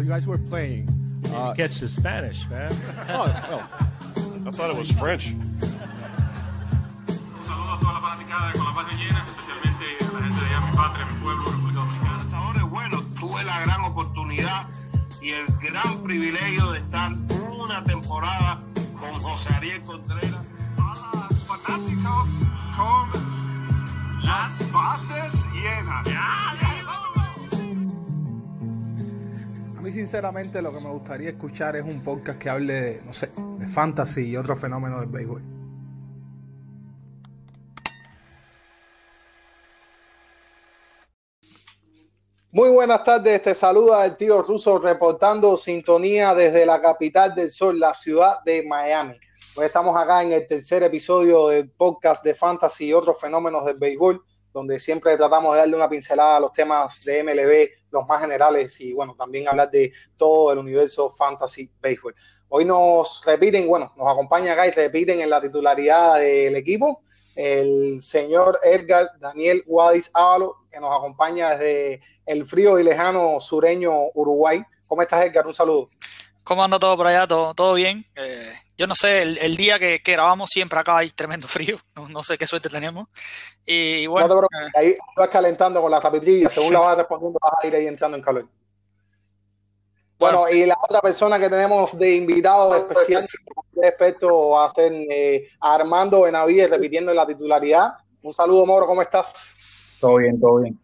while you guys were playing. Uh, catch the Spanish, man. oh, well. I thought it was French. bueno, tuve la gran oportunidad y el gran privilegio de estar una temporada con José Ariel Contreras. A los fanáticos con las bases llenas. Sinceramente lo que me gustaría escuchar es un podcast que hable de, no sé, de fantasy y otros fenómenos del béisbol. Muy buenas tardes, te saluda el tío Russo reportando sintonía desde la capital del sol, la ciudad de Miami. Hoy estamos acá en el tercer episodio del podcast de fantasy y otros fenómenos del béisbol, donde siempre tratamos de darle una pincelada a los temas de MLB, los más generales y bueno, también hablar de todo el universo fantasy béisbol. Hoy nos repiten, bueno, nos acompaña acá y repiten en la titularidad del equipo el señor Edgar Daniel Guadis Ávalo, que nos acompaña desde el frío y lejano sureño Uruguay. ¿Cómo estás, Edgar? Un saludo. ¿Cómo anda todo por allá? ¿Todo, todo bien? Eh, yo no sé, el, día que, grabamos siempre acá hay tremendo frío. No, sé qué suerte tenemos. Y bueno. No te ahí vas calentando con la tapitrilla. Según la vas respondiendo, vas a ir ahí entrando en calor. Bueno, y la otra persona que tenemos de invitado especial respecto va a ser eh, Armando Benavides repitiendo la titularidad. Un saludo, Moro, ¿cómo estás? Todo bien, todo bien.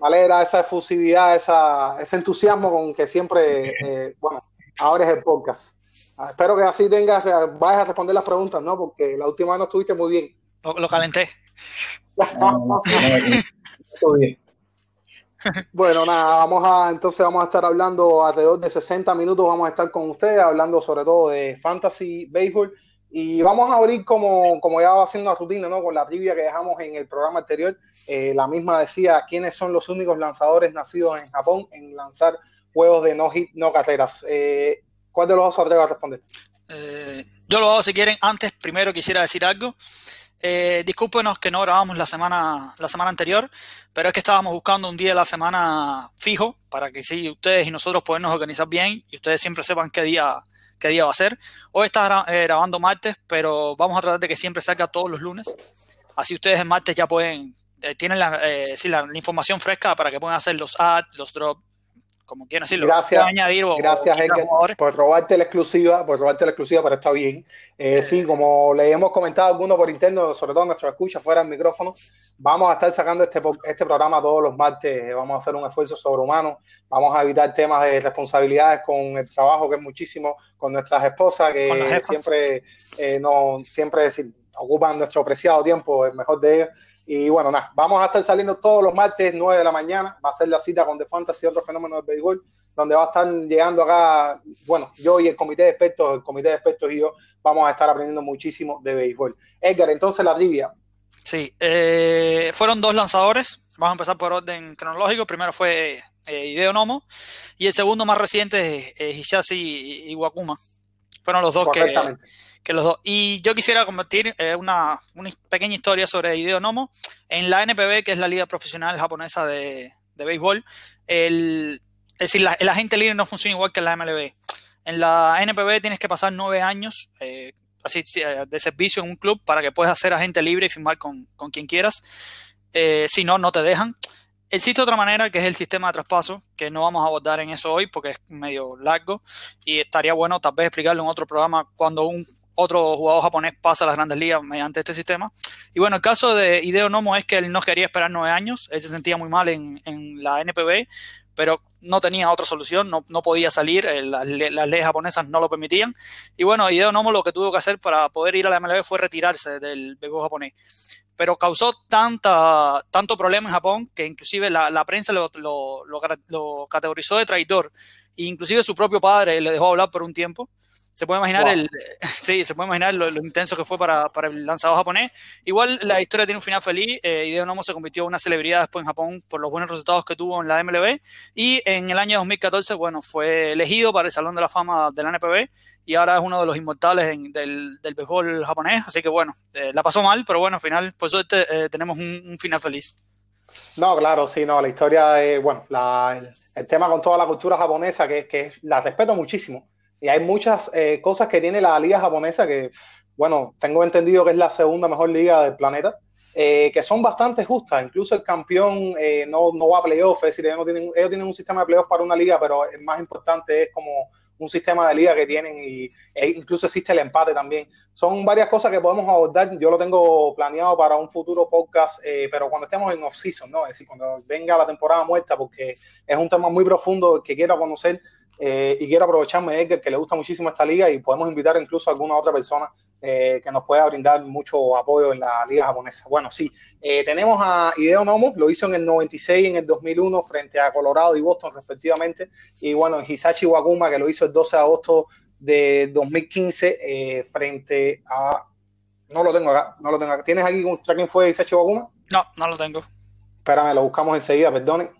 Me alegra esa efusividad, esa, ese entusiasmo con que siempre, eh, bueno, ahora es el podcast. Espero que así tengas, vayas a responder las preguntas, ¿no? Porque la última vez no estuviste muy bien. Lo, calenté. Bueno, nada, vamos a, entonces vamos a estar hablando alrededor de 60 minutos, vamos a estar con ustedes hablando sobre todo de fantasy baseball y vamos a abrir como, como ya va haciendo la rutina, ¿no? Con la trivia que dejamos en el programa anterior, eh, la misma decía quiénes son los únicos lanzadores nacidos en Japón en lanzar juegos de no hit, no carreras. Eh, ¿Cuál de los dos se atreve a responder? Eh, yo lo hago si quieren. Antes, primero quisiera decir algo. Eh, discúlpenos que no grabamos la semana, la semana anterior, pero es que estábamos buscando un día de la semana fijo para que sí, ustedes y nosotros podamos organizar bien y ustedes siempre sepan qué día, qué día va a ser. Hoy está eh, grabando martes, pero vamos a tratar de que siempre salga todos los lunes. Así ustedes el martes ya pueden, eh, tienen la, la, la, información fresca para que puedan hacer los ads, los drops, como quieran decirlo. Gracias, añadir gracias por robarte la exclusiva, por robarte la exclusiva, pero está bien. Eh, sí, como le hemos comentado a algunos por interno, sobre todo nuestros escuchas fuera del micrófono, vamos a estar sacando este, este programa todos los martes, vamos a hacer un esfuerzo sobrehumano, vamos a evitar temas de responsabilidades con el trabajo, que es muchísimo, con nuestras esposas, que siempre, eh, no, siempre ocupan nuestro preciado tiempo, el mejor de ellos. Y bueno, nada, vamos a estar saliendo todos los martes, 9 de la mañana. Va a ser la cita con The Fantasy y otros fenómenos del béisbol, donde va a estar llegando acá, bueno, yo y el comité de expertos, el comité de expertos y yo vamos a estar aprendiendo muchísimo de béisbol. Edgar, entonces la trivia. Sí, eh, fueron dos lanzadores. Vamos a empezar por orden cronológico. Primero fue eh, Hideo Nomo y el segundo más reciente es Hisashi Iwakuma. Fueron los dos que que los dos. Y yo quisiera convertir eh, una, pequeña historia sobre Hideo Nomo. En la NPB, que es la liga profesional japonesa de, béisbol, el, es decir, la, el agente libre no funciona igual que en la MLB. En la NPB tienes que pasar nueve años eh, así, eh, de servicio en un club para que puedas ser agente libre y firmar con, quien quieras. si no, no te dejan. Existe otra manera que es el sistema de traspaso, que no vamos a abordar en eso hoy porque es medio largo y estaría bueno tal vez explicarlo en otro programa cuando un otro jugador japonés pasa a las grandes ligas mediante este sistema. Y bueno, el caso de Hideo Nomo es que él no quería esperar nueve años, él se sentía muy mal en, la NPB, pero no tenía otra solución, no, podía salir, eh, las, leyes japonesas no lo permitían. Y bueno, Hideo Nomo lo que tuvo que hacer para poder ir a la MLB fue retirarse del béisbol japonés. Pero causó tanta, tanto problema en Japón que inclusive la, prensa lo, lo, categorizó de traidor. E inclusive su propio padre le dejó hablar por un tiempo. Se puede imaginar el, sí, se puede imaginar lo, intenso que fue para, el lanzador japonés. Igual la historia tiene un final feliz. Eh, Hideo Nomo se convirtió en una celebridad después en Japón por los buenos resultados que tuvo en la MLB. Y en el año 2014, bueno, fue elegido para el Salón de la Fama de la NPB y ahora es uno de los inmortales del, del béisbol japonés. Así que bueno, eh, la pasó mal, pero bueno, al final, por suerte, eh, tenemos un, final feliz. No, claro, sí, no, la historia, bueno, la, el tema con toda la cultura japonesa, que, que la respeto muchísimo. Y hay muchas eh, cosas que tiene la liga japonesa que, bueno, tengo entendido que es la segunda mejor liga del planeta, eh, que son bastante justas. Incluso el campeón eh, no, no, va a playoff, es decir, ellos, no tienen, ellos tienen un sistema de playoff para una liga, pero el más importante es como un sistema de liga que tienen y e incluso existe el empate también. Son varias cosas que podemos abordar. Yo lo tengo planeado para un futuro podcast, eh, pero cuando estemos en off-season, ¿no? Es decir, cuando venga la temporada muerta, porque es un tema muy profundo que quiero conocer eh, y quiero aprovecharme Edgar, que le gusta muchísimo esta liga y podemos invitar incluso a alguna otra persona eh, que nos pueda brindar mucho apoyo en la liga japonesa. Bueno, sí, eh, tenemos a Hideo Nomo, lo hizo en el 96 y en el 2001 frente a Colorado y Boston respectivamente, y bueno, Hisashi Wakuma, que lo hizo el 12 de agosto de 2015 eh, frente a... No lo tengo acá, no lo tengo acá. ¿Tienes aquí quién fue Hisashi Wakuma? No, no lo tengo. Espérame, lo buscamos enseguida, perdone.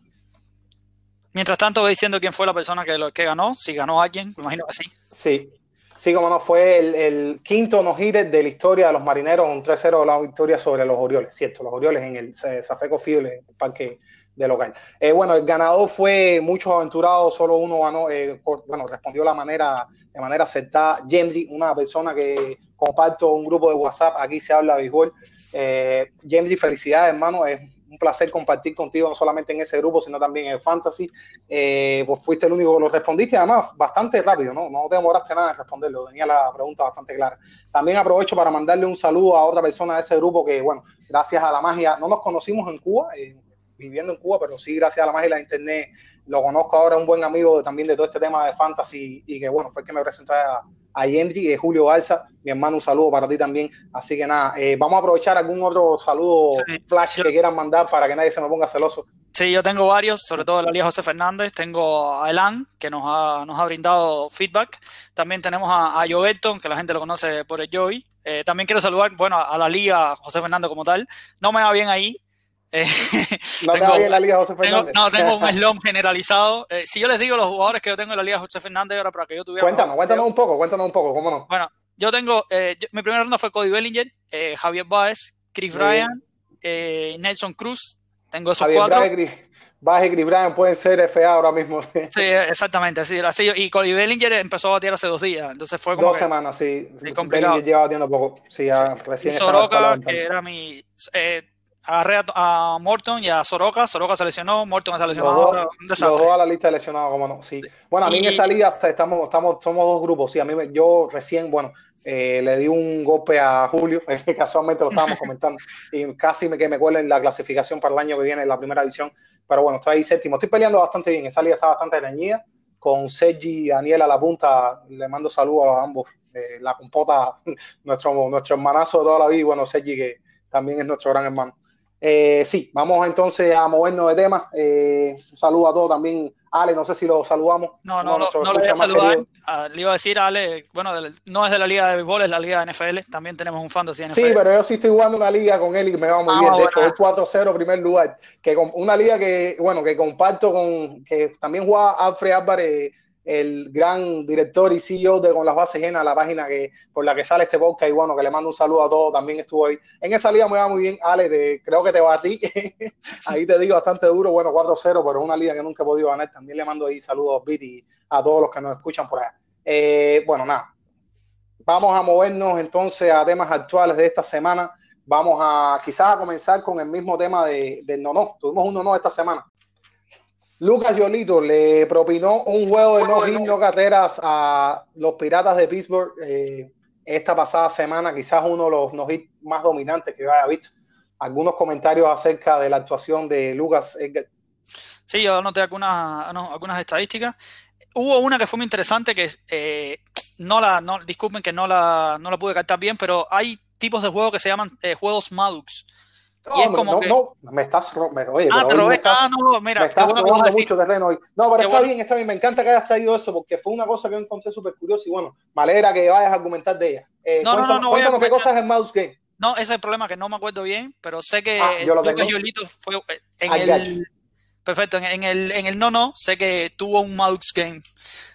Mientras tanto, voy diciendo quién fue la persona que, que ganó, si ganó alguien, me imagino que sí. Sí, Sí, como no, fue el, el quinto no de la historia de los marineros, un 3-0 la victoria sobre los Orioles, cierto, los Orioles en el Safeco Field, en el parque de local. Eh, bueno, el ganador fue mucho aventurado, solo uno ganó, eh, bueno, respondió la manera, de manera acertada. Gendry, una persona que comparto un grupo de WhatsApp, aquí se habla de béisbol. Eh, felicidades, hermano, es un placer compartir contigo, no solamente en ese grupo, sino también en el Fantasy. Eh, pues fuiste el único que lo respondiste, además bastante rápido, ¿no? No te demoraste nada en responderlo, tenía la pregunta bastante clara. También aprovecho para mandarle un saludo a otra persona de ese grupo que, bueno, gracias a la magia, no nos conocimos en Cuba, eh, viviendo en Cuba, pero sí, gracias a la magia de la internet, lo conozco ahora, un buen amigo también de todo este tema de Fantasy y que, bueno, fue el que me presentó a a Yendri, Julio Balsa, mi hermano, un saludo para ti también. Así que nada, eh, vamos a aprovechar algún otro saludo flash que quieran mandar para que nadie se me ponga celoso. Sí, yo tengo varios, sobre todo la Liga José Fernández. Tengo a Elan, que nos ha, nos ha brindado feedback. También tenemos a, a que la gente lo conoce por el Joey. Eh, también quiero saludar, bueno, a la Liga José Fernández como tal. No me va bien ahí, eh, no tengo, en la Liga José Fernández. no, tengo un slump generalizado. Eh, si yo les digo los jugadores que yo tengo en la Liga José Fernández, ahora para que yo tuviera. Cuéntanos, cuéntanos un poco, cuéntanos un poco, ¿cómo no? Bueno, yo tengo. Eh, mi primera ronda fue Cody Bellinger, eh, Javier Baez, Chris Bryan, Nelson Cruz. Tengo esos Javier cuatro. Baez y Chris Bryan pueden ser FA ahora mismo. sí, exactamente. Así, así, y Cody Bellinger empezó a batear hace dos días. Entonces fue como. Dos semanas, sí. sí complicado. Bellinger lleva batiendo poco. Sí, recién. Y Soroka, que era mi agarré a, Morton y a Soroka. Soroka se lesionó, Morton se lesionó. Los dos a la lista de lesionados, como no. Sí. Bueno, a mí en esa liga estamos, estamos, somos dos grupos. Sí, a mí yo recién, bueno, eh, le di un golpe a Julio, que casualmente lo estábamos comentando, y casi me, que me cuelen la clasificación para el año que viene en la primera división. Pero bueno, estoy ahí séptimo. Estoy peleando bastante bien. Esa liga está bastante reñida. Con Sergi y Daniel a la punta, le mando saludos a ambos. Eh, la compota, nuestro, nuestro hermanazo de toda la vida, y bueno, Sergi, que también es nuestro gran hermano. Eh, sí, vamos entonces a movernos de tema. Eh, un saludo a todos también. Ale, no sé si lo saludamos. No, no, no, no, le voy a saludar. Ah, le iba a decir a Ale, bueno, no es de la liga de béisbol, es la liga de NFL. También tenemos un fantasy NFL. Sí, pero yo sí estoy jugando una liga con él y me va muy ah, bien. De hecho, es 4-0 primer lugar. Que con, una liga que, bueno, que comparto con, que también juega Alfred Álvarez el gran director y CEO de Con las Bases Llenas, la página que, por la que sale este podcast. Y bueno, que le mando un saludo a todos, también estuvo ahí. En esa liga me va muy bien, Ale, creo que te ti. ahí te digo bastante duro, bueno, 4-0, pero es una liga que nunca he podido ganar. También le mando ahí saludos y a todos los que nos escuchan por allá. Eh, bueno, nada. Vamos a movernos entonces a temas actuales de esta semana. Vamos a quizás a comenzar con el mismo tema de, del no no. Tuvimos un no no esta semana. Lucas Yolito le propinó un juego de no hit, no carreras a los Piratas de Pittsburgh eh, esta pasada semana, quizás uno de los no hit más dominantes que yo haya visto. Algunos comentarios acerca de la actuación de Lucas Sí, yo anoté algunas, algunas estadísticas. Hubo una que fue muy interesante que eh, no la, no, disculpen que no la, no la pude captar bien, pero hay tipos de juegos que se llaman eh, juegos Madux no, no, no, me estás oye, ah, te robé, ah, no, mira, me estás robando mucho terreno hoy. No, pero está bien, está bien, me encanta que hayas traído eso porque fue una cosa que yo encontré súper curiosa y bueno, me alegra que vayas a argumentar de ella. Eh, no, no, no, cuéntanos qué cosas es Mouse Game. No, ese es el problema que no me acuerdo bien, pero sé que ah, yo lo tengo. fue eh, en el perfecto, en, el en el no no sé que tuvo un Mouse Game.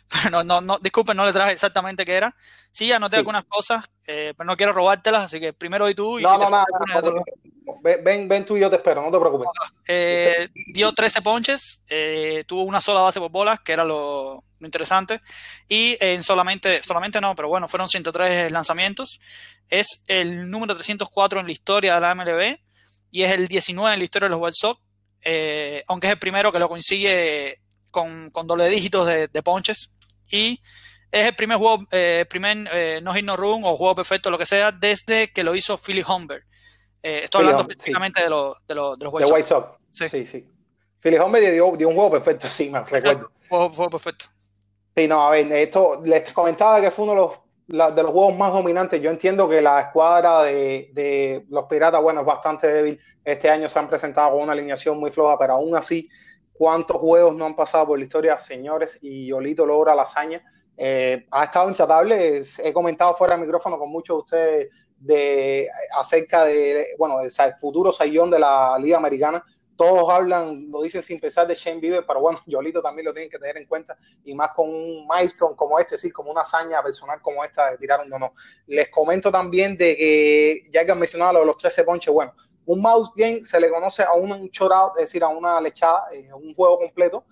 no, no, no, disculpen, no le traje exactamente qué era. Sí, anoté algunas cosas, eh, pero no quiero robártelas, así que primero y tú. Y no, no, no, ven, ven tú y yo te espero, no te preocupes. Eh, dio 13 ponches, eh, tuvo una sola base por bolas, que era lo, interesante, y en solamente, solamente no, pero bueno, fueron 103 lanzamientos. Es el número 304 en la historia de la MLB y es el 19 en la historia de los White Sox, eh, aunque es el primero que lo consigue con, con doble dígitos de, ponches. Y es el primer juego, primer no hit no run o juego perfecto, lo que sea, desde que lo hizo Philly Humber eh, estoy hablando específicamente de, los, de, los, de los White Sox. Sí, sí. sí. Philly Hombre dio, un juego perfecto, sí, me recuerdo. Juego, perfecto. Sí, no, a ver, esto les comentaba que fue uno de los, de los juegos más dominantes. Yo entiendo que la escuadra de, de, los Piratas, bueno, es bastante débil. Este año se han presentado con una alineación muy floja, pero aún así, ¿cuántos juegos no han pasado por la historia, señores? Y Yolito logra la hazaña. Eh, ha estado intratable. He comentado fuera del micrófono con muchos de ustedes de acerca de, bueno, el futuro sayón de la Liga Americana. Todos hablan, lo dicen sin pensar de Shane Bieber, pero bueno, Yolito también lo tienen que tener en cuenta y más con un milestone como este, sí, como una hazaña personal como esta de tirar un no. Les comento también de que, ya que han mencionado lo de los 13 ponches, bueno, un mouse game se le conoce a un short es decir, a una lechada, eh, un juego completo,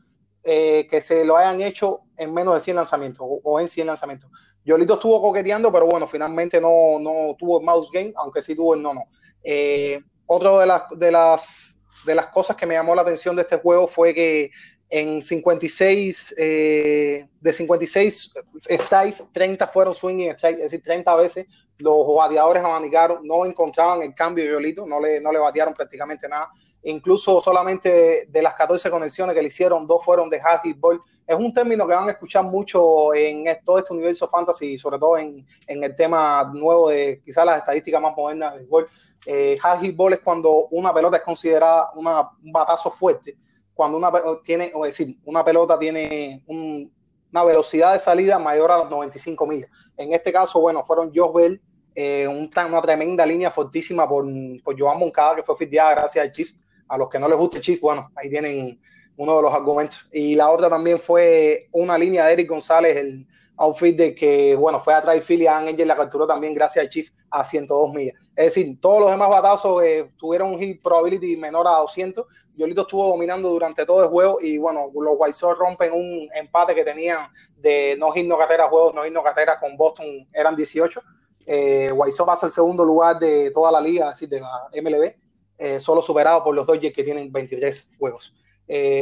eh, que se lo hayan hecho en menos de 100 lanzamientos o, en 100 lanzamientos. Yolito estuvo coqueteando, pero bueno, finalmente no, no tuvo el mouse game, aunque sí tuvo el no no. Eh, otra de las, de, las, de las cosas que me llamó la atención de este juego fue que en 56, eh, de 56 strikes, 30 fueron swinging strikes, es decir, 30 veces los bateadores abanicaron, no encontraban el cambio de Yolito, no le, no le batearon prácticamente nada. Incluso solamente de las 14 conexiones que le hicieron, dos fueron de hacky ball. Es un término que van a escuchar mucho en todo este universo fantasy, sobre todo en, en el tema nuevo de quizás las estadísticas más modernas de béisbol. Eh, ball es cuando una pelota es considerada una, un batazo fuerte, cuando una tiene, o decir, una pelota tiene una velocidad de salida mayor a los 95 millas. En este caso, bueno, fueron Josh Bell, eh, una tremenda línea fortísima por, por Joan Moncada, que fue fildeada gracias al Chief a los que no les guste Chief, bueno, ahí tienen uno de los argumentos. Y la otra también fue una línea de Eric González, el outfit de que, bueno, fue atrás de Philly, Angel la capturó también gracias al Chief a 102 millas. Es decir, todos los demás batazos eh, tuvieron un hit probability menor a 200. Yolito estuvo dominando durante todo el juego y, bueno, los White Sox rompen un empate que tenían de no hit no juegos, no hit no con Boston, eran 18. Eh, White Sox pasa el segundo lugar de toda la liga, decir, de la MLB eh, solo superado por los Dodgers que tienen 23 juegos.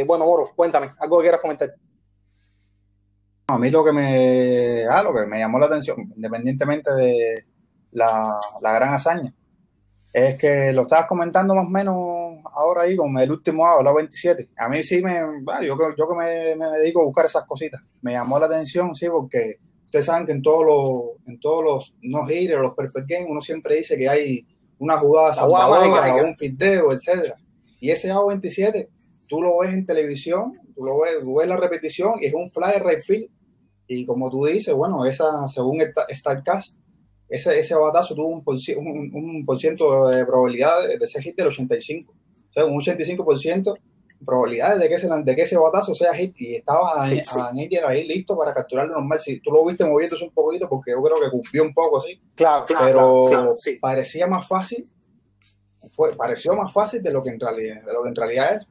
Bueno, Moro, cuéntame, algo que quieras comentar. A mí lo que me, ah, lo que me llamó la atención, independientemente de la, gran hazaña, es que lo estabas comentando más o menos ahora ahí con el último AO, la 27. A mí sí me, ah, yo, yo que me, me, dedico a buscar esas cositas, me llamó la atención, sí, porque ustedes saben que en todos los, en todos los no hitters, los perfect games, uno siempre dice que hay una jugada o un fildeo, etcétera. Y ese A27, tú lo ves en televisión, tú lo ves, ves la repetición y es un fly right field. Y como tú dices, bueno, esa, según StarCast, ese, ese batazo tuvo un por, un, un por ciento de probabilidad de, ese hit del 85. O sea, un 85% probabilidades de que ese, de que ese batazo sea hit y estaba sí, ahí listo para capturarlo normal. Si tú lo viste moviéndose un poquito, porque yo creo que cumplió un poco así. Claro, pero parecía más fácil. Fue, pareció más fácil de lo que en realidad, de lo que en realidad es.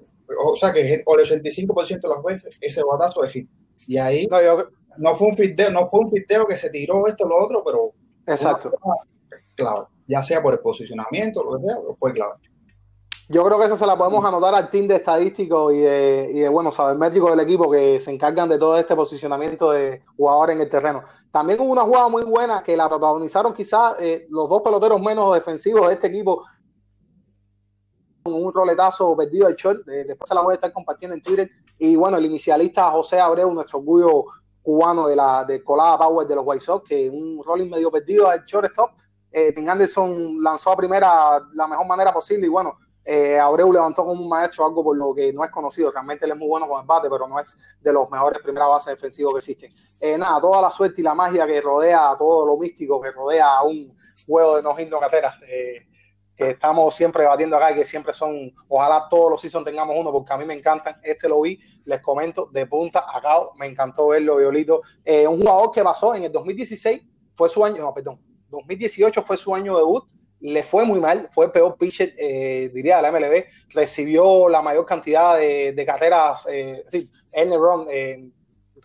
O sea que el 85% de las veces ese batazo es hit. Y ahí no, fue un fiteo, no fue un fiteo que se tiró esto lo otro, pero exacto. Claro, ya sea por el posicionamiento, lo que sea, fue clave. Yo creo que esa se la podemos anotar al team de estadísticos y de, y de bueno, métricos del equipo que se encargan de todo este posicionamiento de jugadores en el terreno. También hubo una jugada muy buena que la protagonizaron quizás eh, los dos peloteros menos defensivos de este equipo. Un roletazo perdido al short, después se la voy a estar compartiendo en Twitter. Y bueno, el inicialista José Abreu, nuestro orgullo cubano de la de colada Power de los White Sox, que un rolling medio perdido al shortstop. Eh, Tim Anderson lanzó a primera la mejor manera posible y bueno, eh, Abreu levantó como un maestro algo por lo que no es conocido. Realmente él es muy bueno con el bate, pero no es de los mejores primeras bases defensivos que existen. Eh, nada, toda la suerte y la magia que rodea, todo lo místico que rodea a un juego de no cateras, eh, que estamos siempre debatiendo acá y que siempre son, ojalá todos los seasons tengamos uno, porque a mí me encantan. Este lo vi, les comento, de punta a cabo, me encantó verlo, Violito. un jugador que pasó en el 2016, fue su año, no, perdón, 2018 fue su año debut le fue muy mal, fue el peor pitcher, eh, diría, de la MLB, recibió la mayor cantidad de, de carreras, eh, sí, run, eh,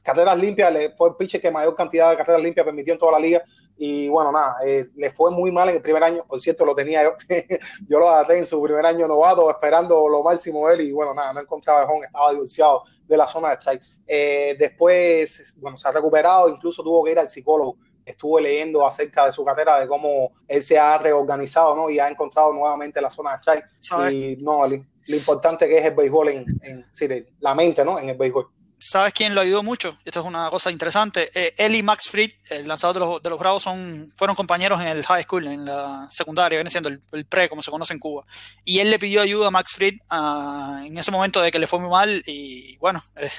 carreras limpias, le fue el pitcher que mayor cantidad de carreras limpias permitió en toda la liga, y bueno, nada, eh, le fue muy mal en el primer año, por cierto, lo tenía yo, yo lo agarré en su primer año novato, esperando lo máximo él, y bueno, nada, no encontraba a home, estaba divorciado de la zona de strike. Eh, después, bueno, se ha recuperado, incluso tuvo que ir al psicólogo estuve leyendo acerca de su carrera, de cómo él se ha reorganizado ¿no? y ha encontrado nuevamente la zona de strike. Y no, lo, importante que es el béisbol en, en sí, la mente ¿no? en el béisbol. ¿Sabes quién lo ayudó mucho? Esto es una cosa interesante. Eh, él y Max Fried, el lanzador de los, de los Bravos, son, fueron compañeros en el high school, en la secundaria, viene siendo el, pre, como se conoce en Cuba. Y él le pidió ayuda a Max Fried uh, en ese momento de que le fue muy mal. Y bueno, eh,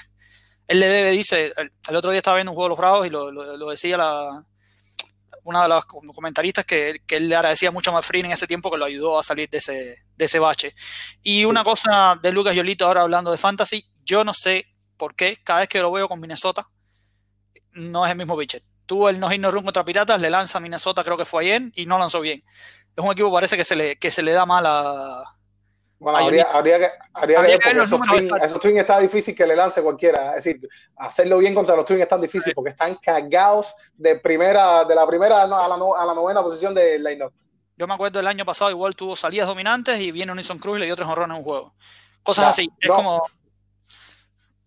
él le debe, dice, el, el, otro día estaba viendo un juego de los Bravos y lo, lo, lo decía la, una de las comentaristas que, que él le agradecía mucho a Mafrin en ese tiempo que lo ayudó a salir de ese, de ese bache. Y una cosa de Lucas Yolito, ahora hablando de fantasy, yo no sé por qué cada vez que lo veo con Minnesota no es el mismo pitcher. Tuvo el no hit no run contra Piratas, le lanza a Minnesota, creo que fue ayer, y no lanzó bien. Es un equipo parece que se le, que se le da mal a, bueno, habría, habría, que, habría, habría que ver, porque esos twins, esos twins está difícil que le lance cualquiera. Es decir, hacerlo bien contra los twins es tan difícil porque están cargados de primera, de la primera a la, a la novena posición del line-up. Yo me acuerdo el año pasado igual tuvo salidas dominantes y viene Unison Cruz y le dio tres honrones en un juego. Cosas así. Es no, como.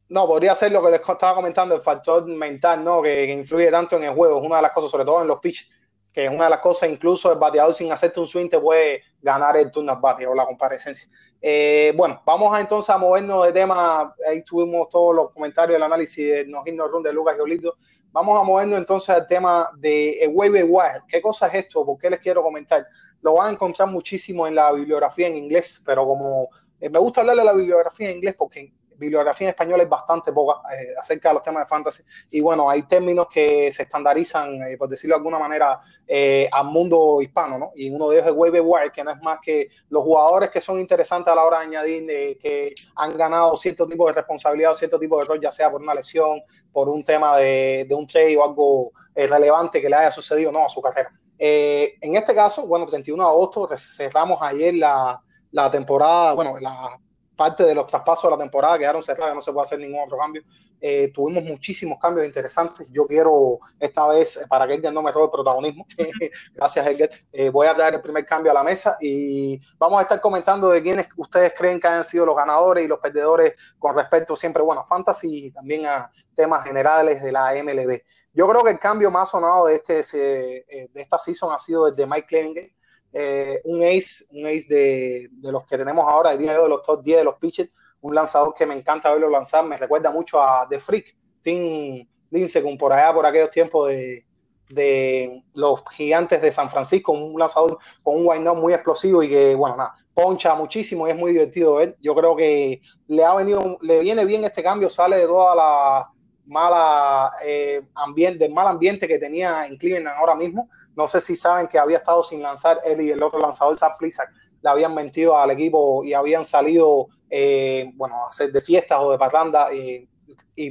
No, podría ser lo que les estaba comentando, el factor mental, ¿no? Que, que influye tanto en el juego. Es una de las cosas, sobre todo en los pitches que es una de las cosas, incluso el bateador sin hacerte un swing te puede ganar el turno al bate o la comparecencia. Eh, bueno, vamos a entonces a movernos de tema, ahí tuvimos todos los comentarios, el análisis de No Hit No Run de Lucas Giolito. Vamos a movernos entonces al tema de el waiver wire. ¿Qué cosa es esto? ¿Por qué les quiero comentar? Lo van a encontrar muchísimo en la bibliografía en inglés, pero como eh, me gusta hablarle de la bibliografía en inglés porque bibliografía en español es bastante poca eh, acerca de los temas de fantasy. Y bueno, hay términos que se estandarizan, eh, por decirlo de alguna manera, eh, al mundo hispano, ¿no? Y uno de ellos es waiver wire, que no es más que los jugadores que son interesantes a la hora de añadir, eh, que han ganado cierto tipo de responsabilidad o cierto tipo de rol, ya sea por una lesión, por un tema de, de un trade o algo relevante que le haya sucedido no a su carrera. en este caso, bueno, 31 de agosto, cerramos ayer la, la temporada, bueno, la parte de los traspasos de la temporada quedaron cerradas, no se puede hacer ningún otro cambio. Eh, tuvimos muchísimos cambios interesantes. Yo quiero esta vez, para que Edgar no me robe el protagonismo, gracias Edgar, eh, voy a traer el primer cambio a la mesa y vamos a estar comentando de quiénes ustedes creen que han sido los ganadores y los perdedores con respecto siempre, bueno, a fantasy y también a temas generales de la MLB. Yo creo que el cambio más sonado de, este, de esta season ha sido el de Mike Clevinger, eh, un ace, un ace de, de, los que tenemos ahora, diría yo, de los top 10 de los pitchers, un lanzador que me encanta verlo lanzar, me recuerda mucho a The Freak, Tim Lincecum, por allá, por aquellos tiempos de, de los gigantes de San Francisco, un lanzador con un wind muy explosivo y que, bueno, nada, poncha muchísimo y es muy divertido ver. Yo creo que le ha venido, le viene bien este cambio, sale de toda la mala eh, ambiente, del mal ambiente que tenía en Cleveland ahora mismo. No sé si saben que había estado sin lanzar él y el otro lanzador, Zach Plisak, le habían mentido al equipo y habían salido, eh, bueno, hacer de fiestas o de parranda y,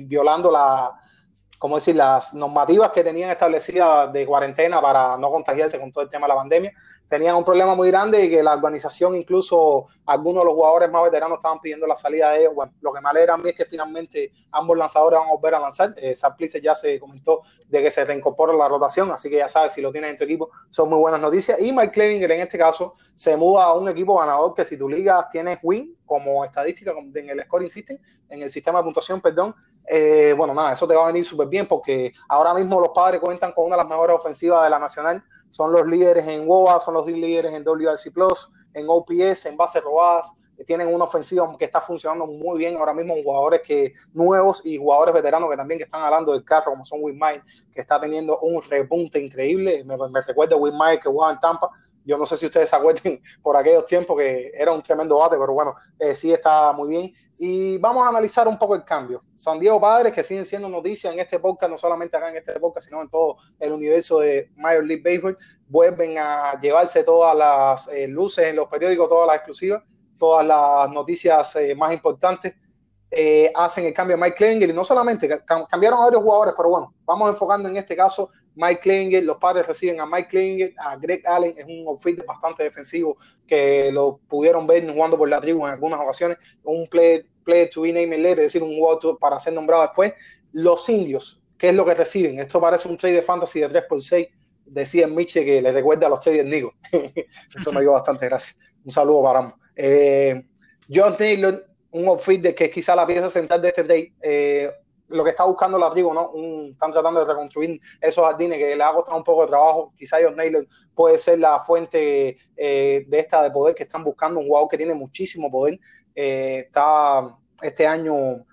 violando la, como decir, las normativas que tenían establecidas de cuarentena para no contagiarse con todo el tema de la pandemia, tenían un problema muy grande y que la organización, incluso algunos de los jugadores más veteranos estaban pidiendo la salida de ellos. Lo que me alegra a es que finalmente ambos lanzadores van a volver a lanzar. Eh, Saplice ya se comentó de que se reincorpora la rotación, así que ya sabes, si lo tienes en tu equipo, son muy buenas noticias. Y Mike Clevinger en este caso se muda a un equipo ganador que si tu liga tienes win como estadística en el scoring system, en el sistema de puntuación, perdón, eh, bueno, nada, eso te va a venir súper bien porque ahora mismo los padres cuentan con una de las mejores ofensivas de la nacional, son los líderes en WOA, son los líderes en WRC Plus, en OPS, en bases robadas, tienen una ofensiva que está funcionando muy bien ahora mismo, jugadores que nuevos y jugadores veteranos que también que están hablando del carro, como son Winmire, que está teniendo un repunte increíble, me, recuerda que jugaba en Tampa, yo no sé si ustedes se acuerden por aquellos tiempos que era un tremendo bate, pero bueno, eh, sí está muy bien. Y vamos a analizar un poco el cambio. San Diego Padres, que siguen siendo noticias en este podcast, no solamente acá en este podcast, sino en todo el universo de Major League Baseball, vuelven a llevarse todas las eh, luces en los periódicos, todas las exclusivas, todas las noticias eh, más importantes. Eh, hacen el cambio de Mike Klinger y no solamente cambiaron a varios jugadores, pero bueno, vamos enfocando en este caso Mike Klinger, los padres reciben a Mike Klinger, a Greg Allen, es un outfit bastante defensivo que lo pudieron ver jugando por la tribu en algunas ocasiones, un play, play to be named later, es decir, un jugador para ser nombrado después. Los indios, ¿qué es lo que reciben? Esto parece un trade de fantasy de 3x6, decía Miche que le recuerda a los trades Nico. Eso me dio bastante gracias. Un saludo para ambos. Eh, John Taylor, un outfit de que es quizá la pieza central de este trade. Eh, lo que está buscando la tribu, ¿no? están tratando de reconstruir esos jardines que le ha costado un poco de trabajo. Quizá John Naylor puede ser la fuente eh, de esta de poder que están buscando, un jugador que tiene muchísimo poder. está este año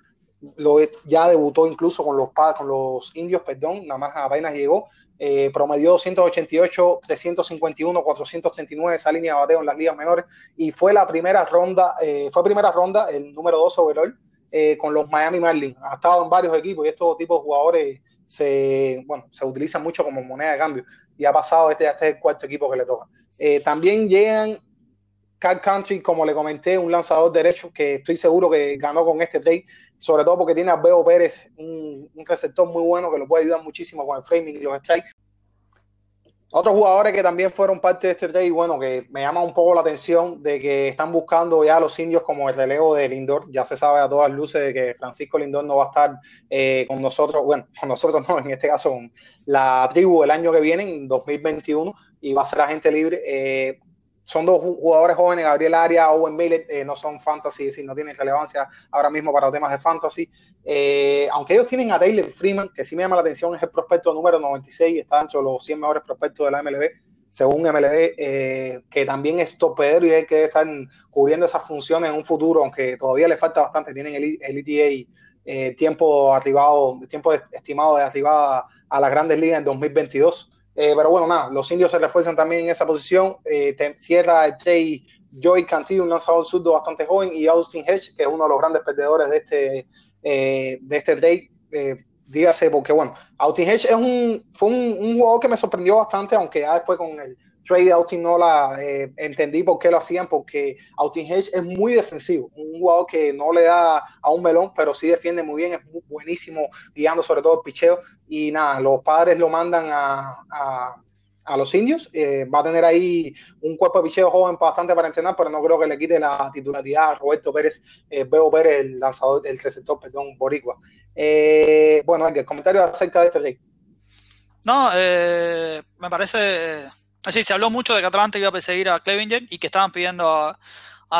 lo, ya debutó incluso con los con los indios, perdón, nada más apenas llegó, eh, promedió 288, 351, 439 esa línea de bateo en las ligas menores y fue la primera ronda, eh, fue primera ronda, el número 2 overall eh, con los Miami Marlins. Ha estado en varios equipos y estos tipos de jugadores se, bueno, se utilizan mucho como moneda de cambio y ha pasado este, este es el cuarto equipo que le toca. También llegan Cat Country, como le comenté, un lanzador derecho que estoy seguro que ganó con este trade, sobre todo porque tiene a Beo Pérez, un, receptor muy bueno que lo puede ayudar muchísimo con el framing y los strikes. Otros jugadores que también fueron parte de este trade, bueno, que me llama un poco la atención de que están buscando ya a los indios como el relevo de Lindor. Ya se sabe a todas luces de que Francisco Lindor no va a estar eh, con nosotros, bueno, con nosotros no, en este caso la tribu el año que viene, en 2021, y va a ser agente libre. Eh, son dos jugadores jóvenes, Gabriel Aria, Owen Miller, eh, no son fantasy, es no tienen relevancia ahora mismo para temas de fantasy. Eh, aunque ellos tienen a Taylor Freeman, que sí me llama la atención, es el prospecto número 96, está dentro de los 100 mejores prospectos de la MLB, según MLB, eh, que también es topedero y hay que estar cubriendo esas funciones en un futuro, aunque todavía le falta bastante, tienen el, el ETA tiempo arribado, tiempo estimado de arribada a las grandes ligas en 2022. Eh, pero bueno, nada, los indios se refuerzan también en esa posición. Eh, cierra el trade Joey Cantillo, un lanzador surdo bastante joven, y Austin Hedge, que es uno de los grandes perdedores de este, eh, de este trade. dígase, porque bueno, Austin Hedge es un, fue un, jugador que me sorprendió bastante, aunque ya después con el trade de Austin no la entendí por qué lo hacían, porque Austin Hedge es muy defensivo, un jugador que no le da a un melón, pero sí defiende muy bien, es muy buenísimo guiando sobre todo el picheo y nada, los padres lo mandan a, los indios. Eh, va a tener ahí un cuerpo de picheo joven bastante para entrenar, pero no creo que le quite la titularidad a Roberto Pérez, eh, Bebo Pérez, el lanzador, el receptor, perdón, Boricua. Eh, bueno, el comentario acerca de este rey. No, me parece. Así, se habló mucho de que Atlanta iba a perseguir a Clevinger y que estaban pidiendo a,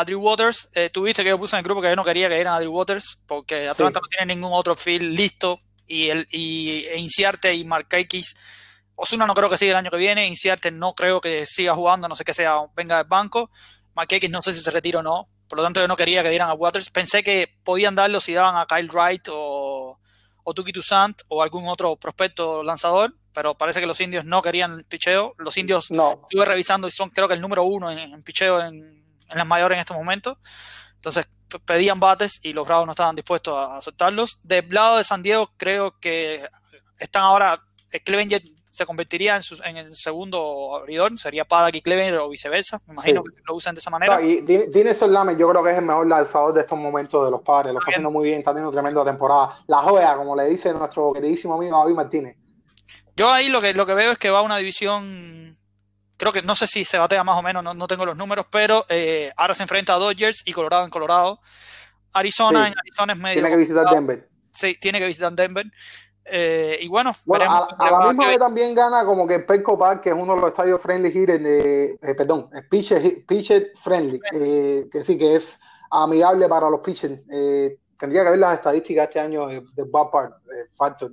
Drew Waters. tuviste que yo puse en el grupo que yo no quería que dieran a Drew Waters porque Atlanta no tiene ningún otro field listo y, el, y e Inciarte y Markakis. Osuna no creo que siga el año que viene, Inciarte no creo que siga jugando, no sé qué sea, venga del banco. Markakis no sé si se retira o no, por lo tanto yo no quería que dieran a Waters. Pensé que podían darlo si daban a Kyle Wright o, o Tuki Toussaint o algún otro prospecto lanzador, pero parece que los indios no querían picheo. Los indios no. estuve revisando y son creo que el número uno en, picheo en, en las mayores en estos momentos. Entonces pedían bates y los Bravos no estaban dispuestos a aceptarlos. Del lado de San Diego creo que están ahora, Clevenger se convertiría en, su, en el segundo abridor, sería Paddock y Clevenger o viceversa, me imagino que lo usan de esa manera. y Dinelson Lame yo creo que es el mejor lanzador de estos momentos de los padres, lo está haciendo muy bien, está teniendo tremenda temporada. La joya, como le dice nuestro queridísimo amigo David Martínez. Yo ahí lo que, lo que veo es que va a una división creo que no sé si se batea más o menos, no, tengo los números, pero eh, ahora se enfrenta a Dodgers y Colorado en Colorado. Arizona en Arizona es medio. Tiene que visitar Denver. Sí, tiene que visitar Denver. Eh, y bueno, a, la misma vez también gana como que Petco Park, que es uno de los estadios friendly here, de, eh, perdón, pitcher, pitcher friendly, que sí que es amigable para los pitchers. tendría que ver las estadísticas este año de, de Park Factor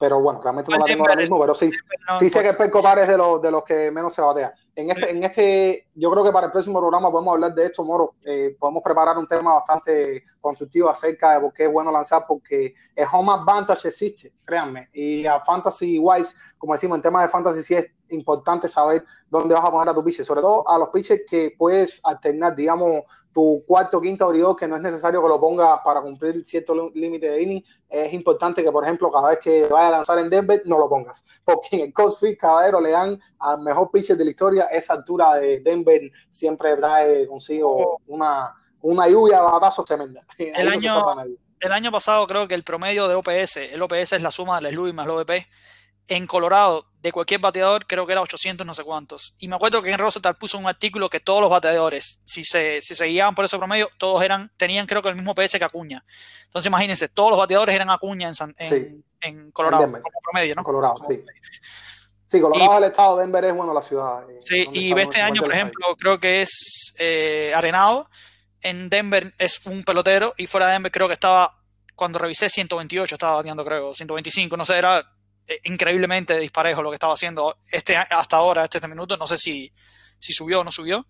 pero bueno, realmente no la tengo ahora mismo, pero sí, sí sé que Perco es de los, de los que menos se batea. En este, en este, yo creo que para el próximo programa podemos hablar de esto, Moro. Eh, podemos preparar un tema bastante constructivo acerca de por qué es bueno lanzar, porque el home advantage existe, créanme. Y a Fantasy Wise, como decimos, en temas de Fantasy sí es importante saber dónde vas a poner a tu pitcher, sobre todo a los pitchers que puedes alternar, digamos, tu cuarto o quinto abridor, que no es necesario que lo pongas para cumplir cierto límite de inning, es importante que, por ejemplo, cada vez que vaya a lanzar en Denver, no lo pongas, porque en el Cold caballero, le dan al mejor pitcher de la historia, esa altura de Denver siempre trae consigo una, una lluvia de batazos tremenda. El año, el año pasado creo que el promedio de OPS, el OPS es la suma del SLUI más el ODP, en Colorado, de cualquier bateador, creo que era 800 no sé cuántos. Y me acuerdo que en Rosenthal puso un artículo que todos los bateadores, si se, si se guiaban por ese promedio, todos eran, tenían creo que el mismo PS que Acuña. Entonces imagínense, todos los bateadores eran Acuña en, San, en, Sí. en Colorado, En como promedio, ¿no? Colorado, Como sí. promedio. Sí, Colorado Y- es el estado, Denver es, bueno, la ciudad. eh, Sí, y este año, por ejemplo, creo que es eh, Arenado. En Denver es un pelotero y fuera de Denver creo que estaba, cuando revisé 128, estaba bateando creo, 125, no sé, era increíblemente disparejo lo que estaba haciendo este hasta ahora, este, este minuto, no sé si, si subió o no subió,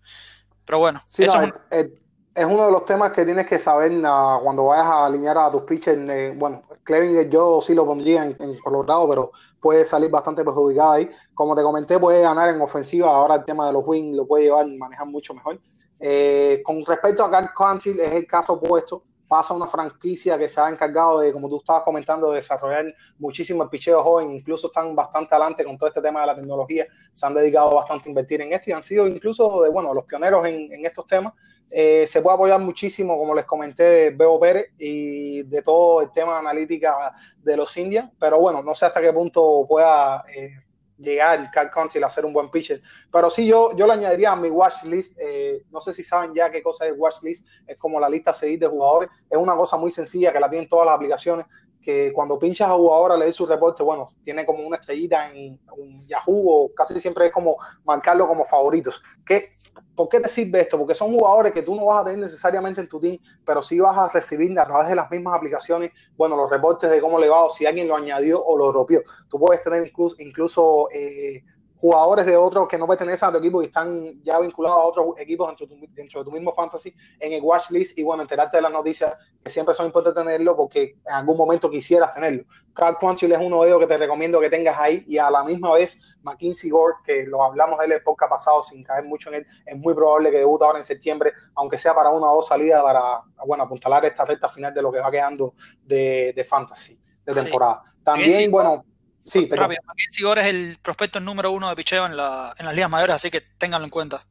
pero bueno, Sí, eso no, es un- es, es- es uno de los temas que tienes que saber ah, cuando vayas a alinear a tus pitchers. eh, bueno, Clevinger yo sí lo pondría en, en Colorado, pero puede salir bastante perjudicado ahí. Como te comenté, puede ganar en ofensiva. Ahora el tema de los wins lo puede llevar manejar mucho mejor. Eh, con respecto a Cal Country, es el caso opuesto. Pasa una franquicia que se ha encargado de, como tú estabas comentando, de desarrollar muchísimo el picheo joven. Incluso están bastante adelante con todo este tema de la tecnología. Se han dedicado bastante a invertir en esto y han sido incluso de, bueno, los pioneros en, estos temas. Eh, se puede apoyar muchísimo, como les comenté, de Bebo Pérez y de todo el tema de analítica de los Indians, pero bueno, no sé hasta qué punto pueda eh, llegar Cal Country a ser un buen pitcher. Pero sí, yo, yo le añadiría a mi watch list, eh, no sé si saben ya qué cosa es watch list, es como la lista seguir de jugadores, es una cosa muy sencilla que la tienen todas las aplicaciones, que cuando pinchas a jugador a leer su reporte, bueno, tiene como una estrellita en un Yahoo casi siempre es como marcarlo como favoritos. ¿Qué, ¿Por qué te sirve esto? Porque son jugadores que tú no vas a tener necesariamente en tu team, pero sí vas a recibir a través de las mismas aplicaciones, bueno, los reportes de cómo le va o si alguien lo añadió o lo ropió. Tú puedes tener incluso, incluso eh, jugadores de otros que no pertenecen a tu equipo y están ya vinculados a otros equipos dentro de, tu, dentro de tu mismo fantasy en el watch list y bueno, enterarte de las noticias que siempre son importantes tenerlo porque en algún momento quisieras tenerlo. Carl Quantrill es uno de ellos que te recomiendo que tengas ahí y a la misma vez McKinsey Gore, que lo hablamos de él el podcast pasado sin caer mucho en él, es muy probable que debute ahora en septiembre, aunque sea para una o dos salidas para, bueno, apuntalar esta recta final de lo que va quedando de, de fantasy, de temporada. Sí. También, bueno, sí, pero... Rápido, McKinsey Gore es el prospecto número uno de picheo en, la, en las ligas mayores, así que ténganlo en cuenta.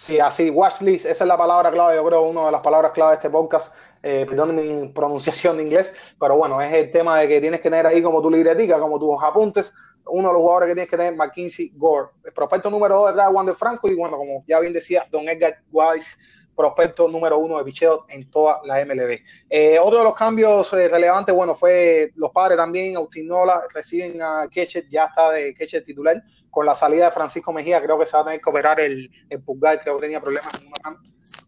Sí, así, watch list, esa es la palabra clave, yo creo, una de las palabras clave de este podcast. Eh, perdón mi pronunciación de inglés, pero bueno, es el tema de que tienes que tener ahí como tu libretica, como tus apuntes, uno de los jugadores que tienes que tener, McKinsey Gore. El prospecto número dos detrás de Wander Franco y bueno, como ya bien decía, Don Edgar Wise, prospecto número uno de picheo en toda la MLB. Eh, otro de los cambios eh, relevantes, bueno, fue los padres también, Austin Nola, reciben a Ketchet, ya está de Ketchet titular, con la salida de Francisco Mejía, creo que se va a tener que operar el, el pulgar, creo que tenía problemas en una.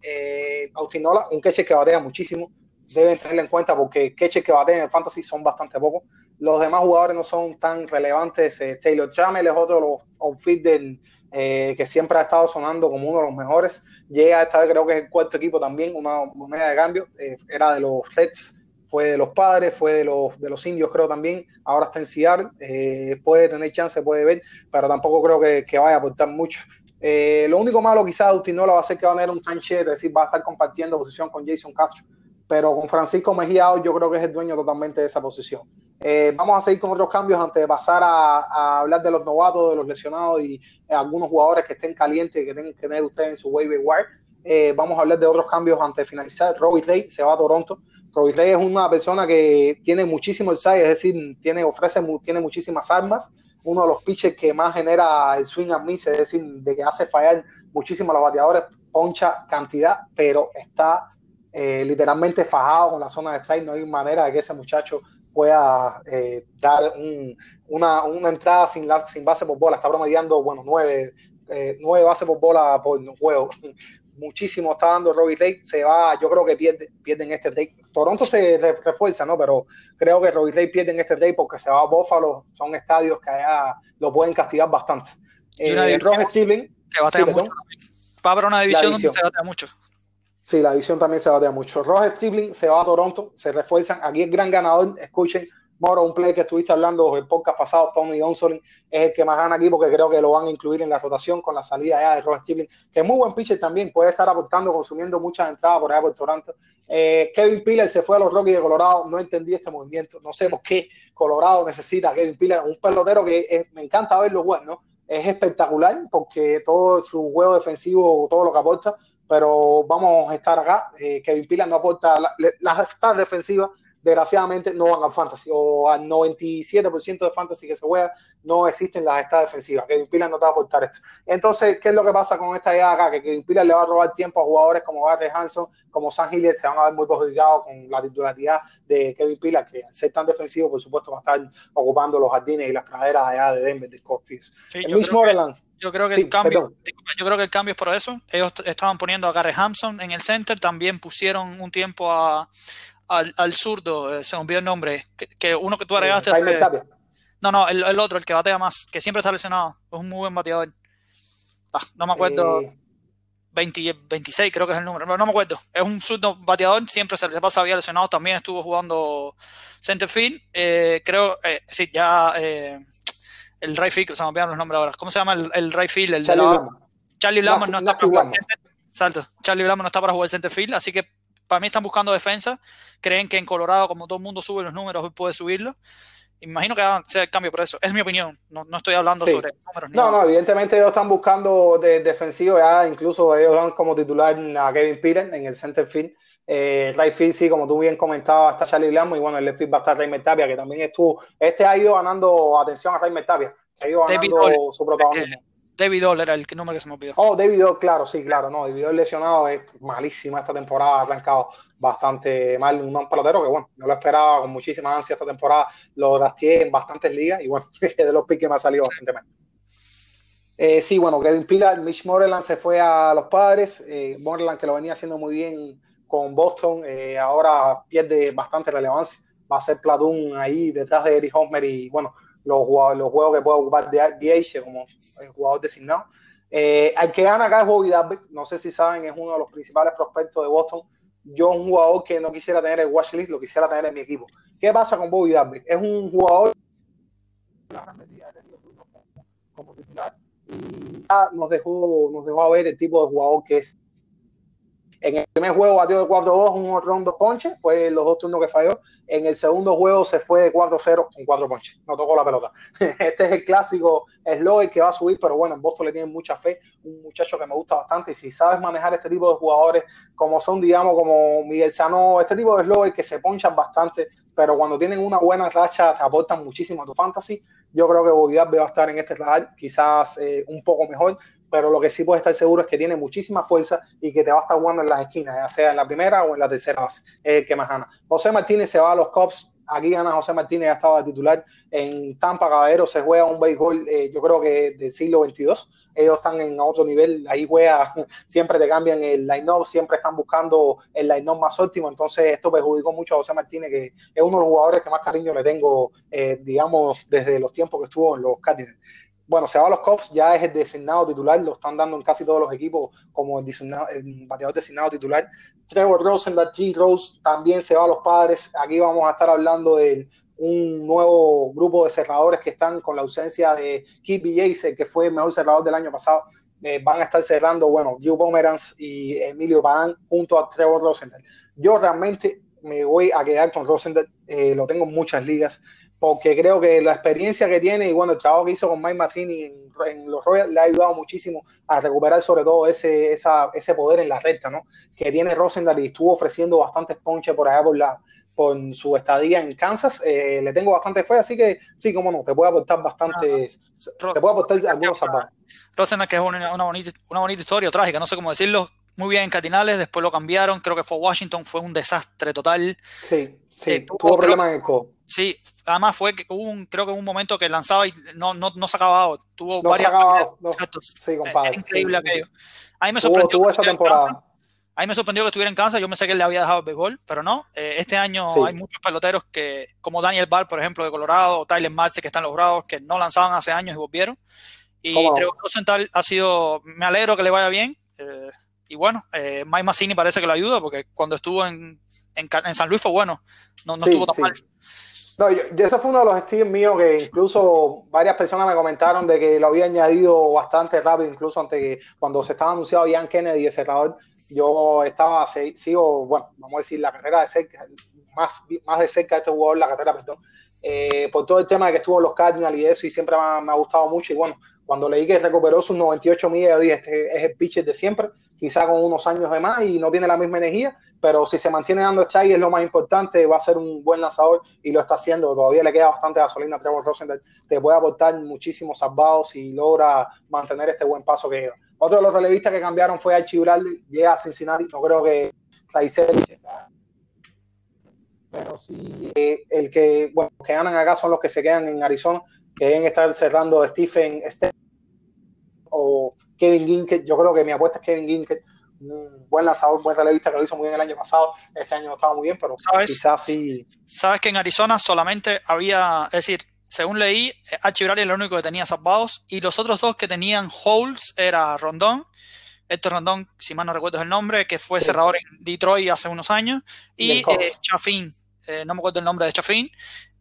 Eh, Austin Nola, un Ketchet que batea muchísimo, deben tenerlo en cuenta porque Ketchet que batea en el fantasy son bastante pocos. Los demás jugadores no son tan relevantes. Eh, Taylor Chamel es otro de los outfielders eh, que siempre ha estado sonando como uno de los mejores. Llega esta vez, creo que es el cuarto equipo también, una moneda de cambio. Eh, era de los Reds, fue de los padres, fue de los, de los indios, creo también. Ahora está en Seattle. Eh, puede tener chance, puede ver, pero tampoco creo que, que vaya a aportar mucho. Eh, lo único malo quizás Austin Nola va a ser que va a tener un timeshare, es decir, va a estar compartiendo posición con Jason Castro pero con Francisco Mejía yo creo que es el dueño totalmente de esa posición. Eh, vamos a seguir con otros cambios antes de pasar a, hablar de los novatos, de los lesionados y algunos jugadores que estén calientes que tienen que tener ustedes en su waiver wire. Eh, vamos a hablar de otros cambios antes de finalizar. Robbie Ray se va a Toronto. Robbie Ray es una persona que tiene muchísimo size, es decir, tiene, ofrece, tiene muchísimas armas. Uno de los pitchers que más genera el swing and miss, es decir, de que hace fallar muchísimo a los bateadores, poncha cantidad, pero está eh, literalmente fajado con la zona de strike, no hay manera de que ese muchacho pueda eh, dar un, una, una, entrada sin, la, sin base por bola, está promediando, bueno, nueve, eh, nueve bases por bola por juego, muchísimo está dando Robbie Ray, se va, yo creo que pierde, pierden este trade, Toronto se re, refuerza, ¿no? Pero creo que Robbie Ray pierde en este trade porque se va a Buffalo, son estadios que allá lo pueden castigar bastante. Eh, Roger Stribling, que batea sí, mucho va para una división, división, donde se batea mucho. Sí, la división también se batea mucho. Roger Stribling se va a Toronto, se refuerzan. Aquí el gran ganador, escuchen, Moro, un play que estuviste hablando el podcast pasado, Tony Donsolin, es el que más gana aquí porque creo que lo van a incluir en la rotación con la salida de Roger Stribling, que es muy buen pitcher también, puede estar aportando, consumiendo muchas entradas por allá por Toronto. Eh, Kevin Piller se fue a los Rockies de Colorado, no entendí este movimiento, no sé por qué Colorado necesita a Kevin Piller, un pelotero que es, me encanta verlo jugar, ¿no? Es espectacular porque todo su juego defensivo, todo lo que aporta, pero vamos a estar acá. Eh, Kevin Pila no aporta la, la defensivas desgraciadamente no van al fantasy o al 97% de fantasy que se juega no existen las estadas defensivas. Kevin Pilar no te va a aportar esto. Entonces, ¿qué es lo que pasa con esta idea acá? Que Kevin Pilar le va a robar tiempo a jugadores como Barry Hanson, como San Hilliard, se van a ver muy perjudicados con la titularidad de Kevin Pilar, que al ser tan defensivo, por supuesto, va a estar ocupando los jardines y las praderas allá de Denver, de Scorpions. Sí, yo, creo que, yo, creo que, el cambio, yo creo que el cambio es por eso. Ellos estaban poniendo a Gary Hampson en el center, también pusieron un tiempo a, al, al zurdo, eh, se me olvidó el nombre, que, que uno que tú agregaste. Eh, no, no, el, el, otro, el que batea más, que siempre está lesionado, es un muy buen bateador. Ah, no me acuerdo. Eh... 20, 26 creo que es el número, no, no me acuerdo. Es un zurdo bateador, siempre se le pasa había lesionado, también estuvo jugando center field. Eh, creo, eh, sí, ya el right field, se me olvidan los nombres ahora. ¿Cómo se llama el, el right field? El Charlie de la, Charlie Lamar no, está para jugar Salto. Charlie Lamar no está para jugar center field, así que para mí están buscando defensa. Creen que en Colorado, como todo el mundo sube los números, puede subirlo. Imagino que va a ser el cambio por eso. Es mi opinión. No, no estoy hablando sí. sobre números. No, no, evidentemente ellos están buscando de defensivo. Ya incluso ellos dan como titular a Kevin Piren en el center field. Eh, right field, sí, como tú bien comentabas, está Charlie Blanco y bueno, el left field va a estar Raymond Tapia, que también estuvo. Este ha ido ganando atención a Raymond Tapia, ha ido ganando David su protagonismo. David era el número que se me olvidó. Oh, David Doll, claro, sí, claro, no, David Doll lesionado es malísima esta temporada, ha arrancado bastante mal, un pelotero que bueno, no lo esperaba con muchísima ansia esta temporada, lo rasteé en bastantes ligas y bueno, de los picks que me ha salido bastante mal. Eh, sí, bueno, Kevin Pilar, Mitch Moreland se fue a los padres, eh, Moreland que lo venía haciendo muy bien con Boston, eh, ahora pierde bastante relevancia, va a ser Platoon ahí detrás de Eric Hosmer y bueno, los, jugadores, los juegos que puede ocupar DH como el jugador designado. Eh, el que gana acá es Bobby Darby, no sé si saben, es uno de los principales prospectos de Boston. Yo, un jugador que no quisiera tener el watchlist, lo quisiera tener en mi equipo. ¿Qué pasa con Bobby Darby? Es un jugador como titular y nos dejó, nos dejó a ver el tipo de jugador que es en el primer juego batió de 4-2, un rondo ponche, fue los dos turnos que falló. En el segundo juego se fue de 4-0 con 4 ponches, no tocó la pelota. Este es el clásico slogan que va a subir, pero bueno, en Boston le tienen mucha fe, un muchacho que me gusta bastante. Y si sabes manejar este tipo de jugadores, como son, digamos, como Miguel Sano, este tipo de slogan que se ponchan bastante, pero cuando tienen una buena racha te aportan muchísimo a tu fantasy. Yo creo que Bovidad va a estar en este radar, quizás eh, un poco mejor, pero lo que sí puedes estar seguro es que tiene muchísima fuerza y que te va a estar jugando en las esquinas, ya sea en la primera o en la tercera base, es el que más gana. José Martínez se va a los Cops, aquí gana José Martínez, ya estaba de titular. En Tampa, Caballero, se juega un béisbol, eh, yo creo que del siglo XXII, ellos están en otro nivel, ahí juega, siempre te cambian el line-up, siempre están buscando el line-up más óptimo, entonces esto perjudicó mucho a José Martínez, que es uno de los jugadores que más cariño le tengo, eh, digamos, desde los tiempos que estuvo en los Cardinals bueno, se va a los Cops, ya es el designado titular, lo están dando en casi todos los equipos como el, designado, el bateador designado titular. Trevor Rosendahl, G. Rose también se va a los padres. Aquí vamos a estar hablando de un nuevo grupo de cerradores que están con la ausencia de Keith Yace, que fue el mejor cerrador del año pasado. Eh, van a estar cerrando, bueno, Drew Pomeranz y Emilio Pagan junto a Trevor Rosendahl. Yo realmente me voy a quedar con Rosendahl, eh, lo tengo en muchas ligas porque creo que la experiencia que tiene y bueno, el trabajo que hizo con Mike Martini en, en, los Royals le ha ayudado muchísimo a recuperar sobre todo ese, esa, ese poder en la recta, ¿no? Que tiene Rosendahl y estuvo ofreciendo bastantes ponches por allá por la por su estadía en Kansas, eh, le tengo bastante fe, así que sí, como no, te puede aportar bastantes, te puede aportar algunos salvados. Rosendahl que es una, una, bonita, una bonita historia, trágica, no sé cómo decirlo, muy bien en Cardinales, después lo cambiaron, creo que fue Washington, fue un desastre total. Sí, sí, eh, tuvo, tuvo problemas en el codo. Sí, además fue que hubo un, creo que un momento que lanzaba y no, no, no sacaba out. Tuvo no varias sacaba no. Sí, compadre. Era increíble sí, aquello. A mí me sorprendió. Tuvo, tuvo esa temporada. A mí me sorprendió que estuviera en Kansas. Yo pensé que él le había dejado el béisbol, pero no. Eh, este año sí. hay muchos peloteros que, como Daniel Barr, por ejemplo, de Colorado, o Tyler Marce, que están los Bravos, que no lanzaban hace años y volvieron. Y Trevor Rosenthal ha sido. Me alegro que le vaya bien. Eh, y bueno, eh, Mike Massini parece que lo ayuda, porque cuando estuvo en, en, en San Luis fue bueno. No, no sí, estuvo tan mal. No, yo, yo, ese fue uno de los estilos míos que incluso varias personas me comentaron de que lo había añadido bastante rápido, incluso antes que cuando se estaba anunciado Ian Kennedy, el cerrador, yo estaba, sigo, bueno, vamos a decir, la carrera de cerca, más, más de cerca de este jugador, la carrera, perdón, eh, por todo el tema de que estuvo en los Cardinals y eso, y siempre me ha, me ha, gustado mucho. Y bueno, cuando leí que recuperó sus 98 millas, yo dije, este es el pitcher de siempre, quizá con unos años de más y no tiene la misma energía, pero si se mantiene dando strike es lo más importante, va a ser un buen lanzador y lo está haciendo. Todavía le queda bastante gasolina a Trevor Rosenthal, te puede aportar muchísimos salvados y logra mantener este buen paso que lleva. Otro de los relevistas que cambiaron fue Archie llega a Cincinnati, no creo que pero sí eh, el que bueno que ganan acá son los que se quedan en Arizona que deben estar cerrando Stephen Ste o Kevin Ginkett yo creo que mi apuesta es Kevin Ginkett un buen lanzador, buen relevista que lo hizo muy bien el año pasado este año no estaba muy bien pero ¿Sabes? quizás sí Sabes que en Arizona solamente había, es decir, según leí, Archie Bradley era el único que tenía zapados y los otros dos que tenían holes era Rondón Héctor Rondón, si mal no recuerdo el nombre, que fue Sí. cerrador en Detroit hace unos años, Y eh, Chafin, eh, no me acuerdo el nombre de Chafin, sí,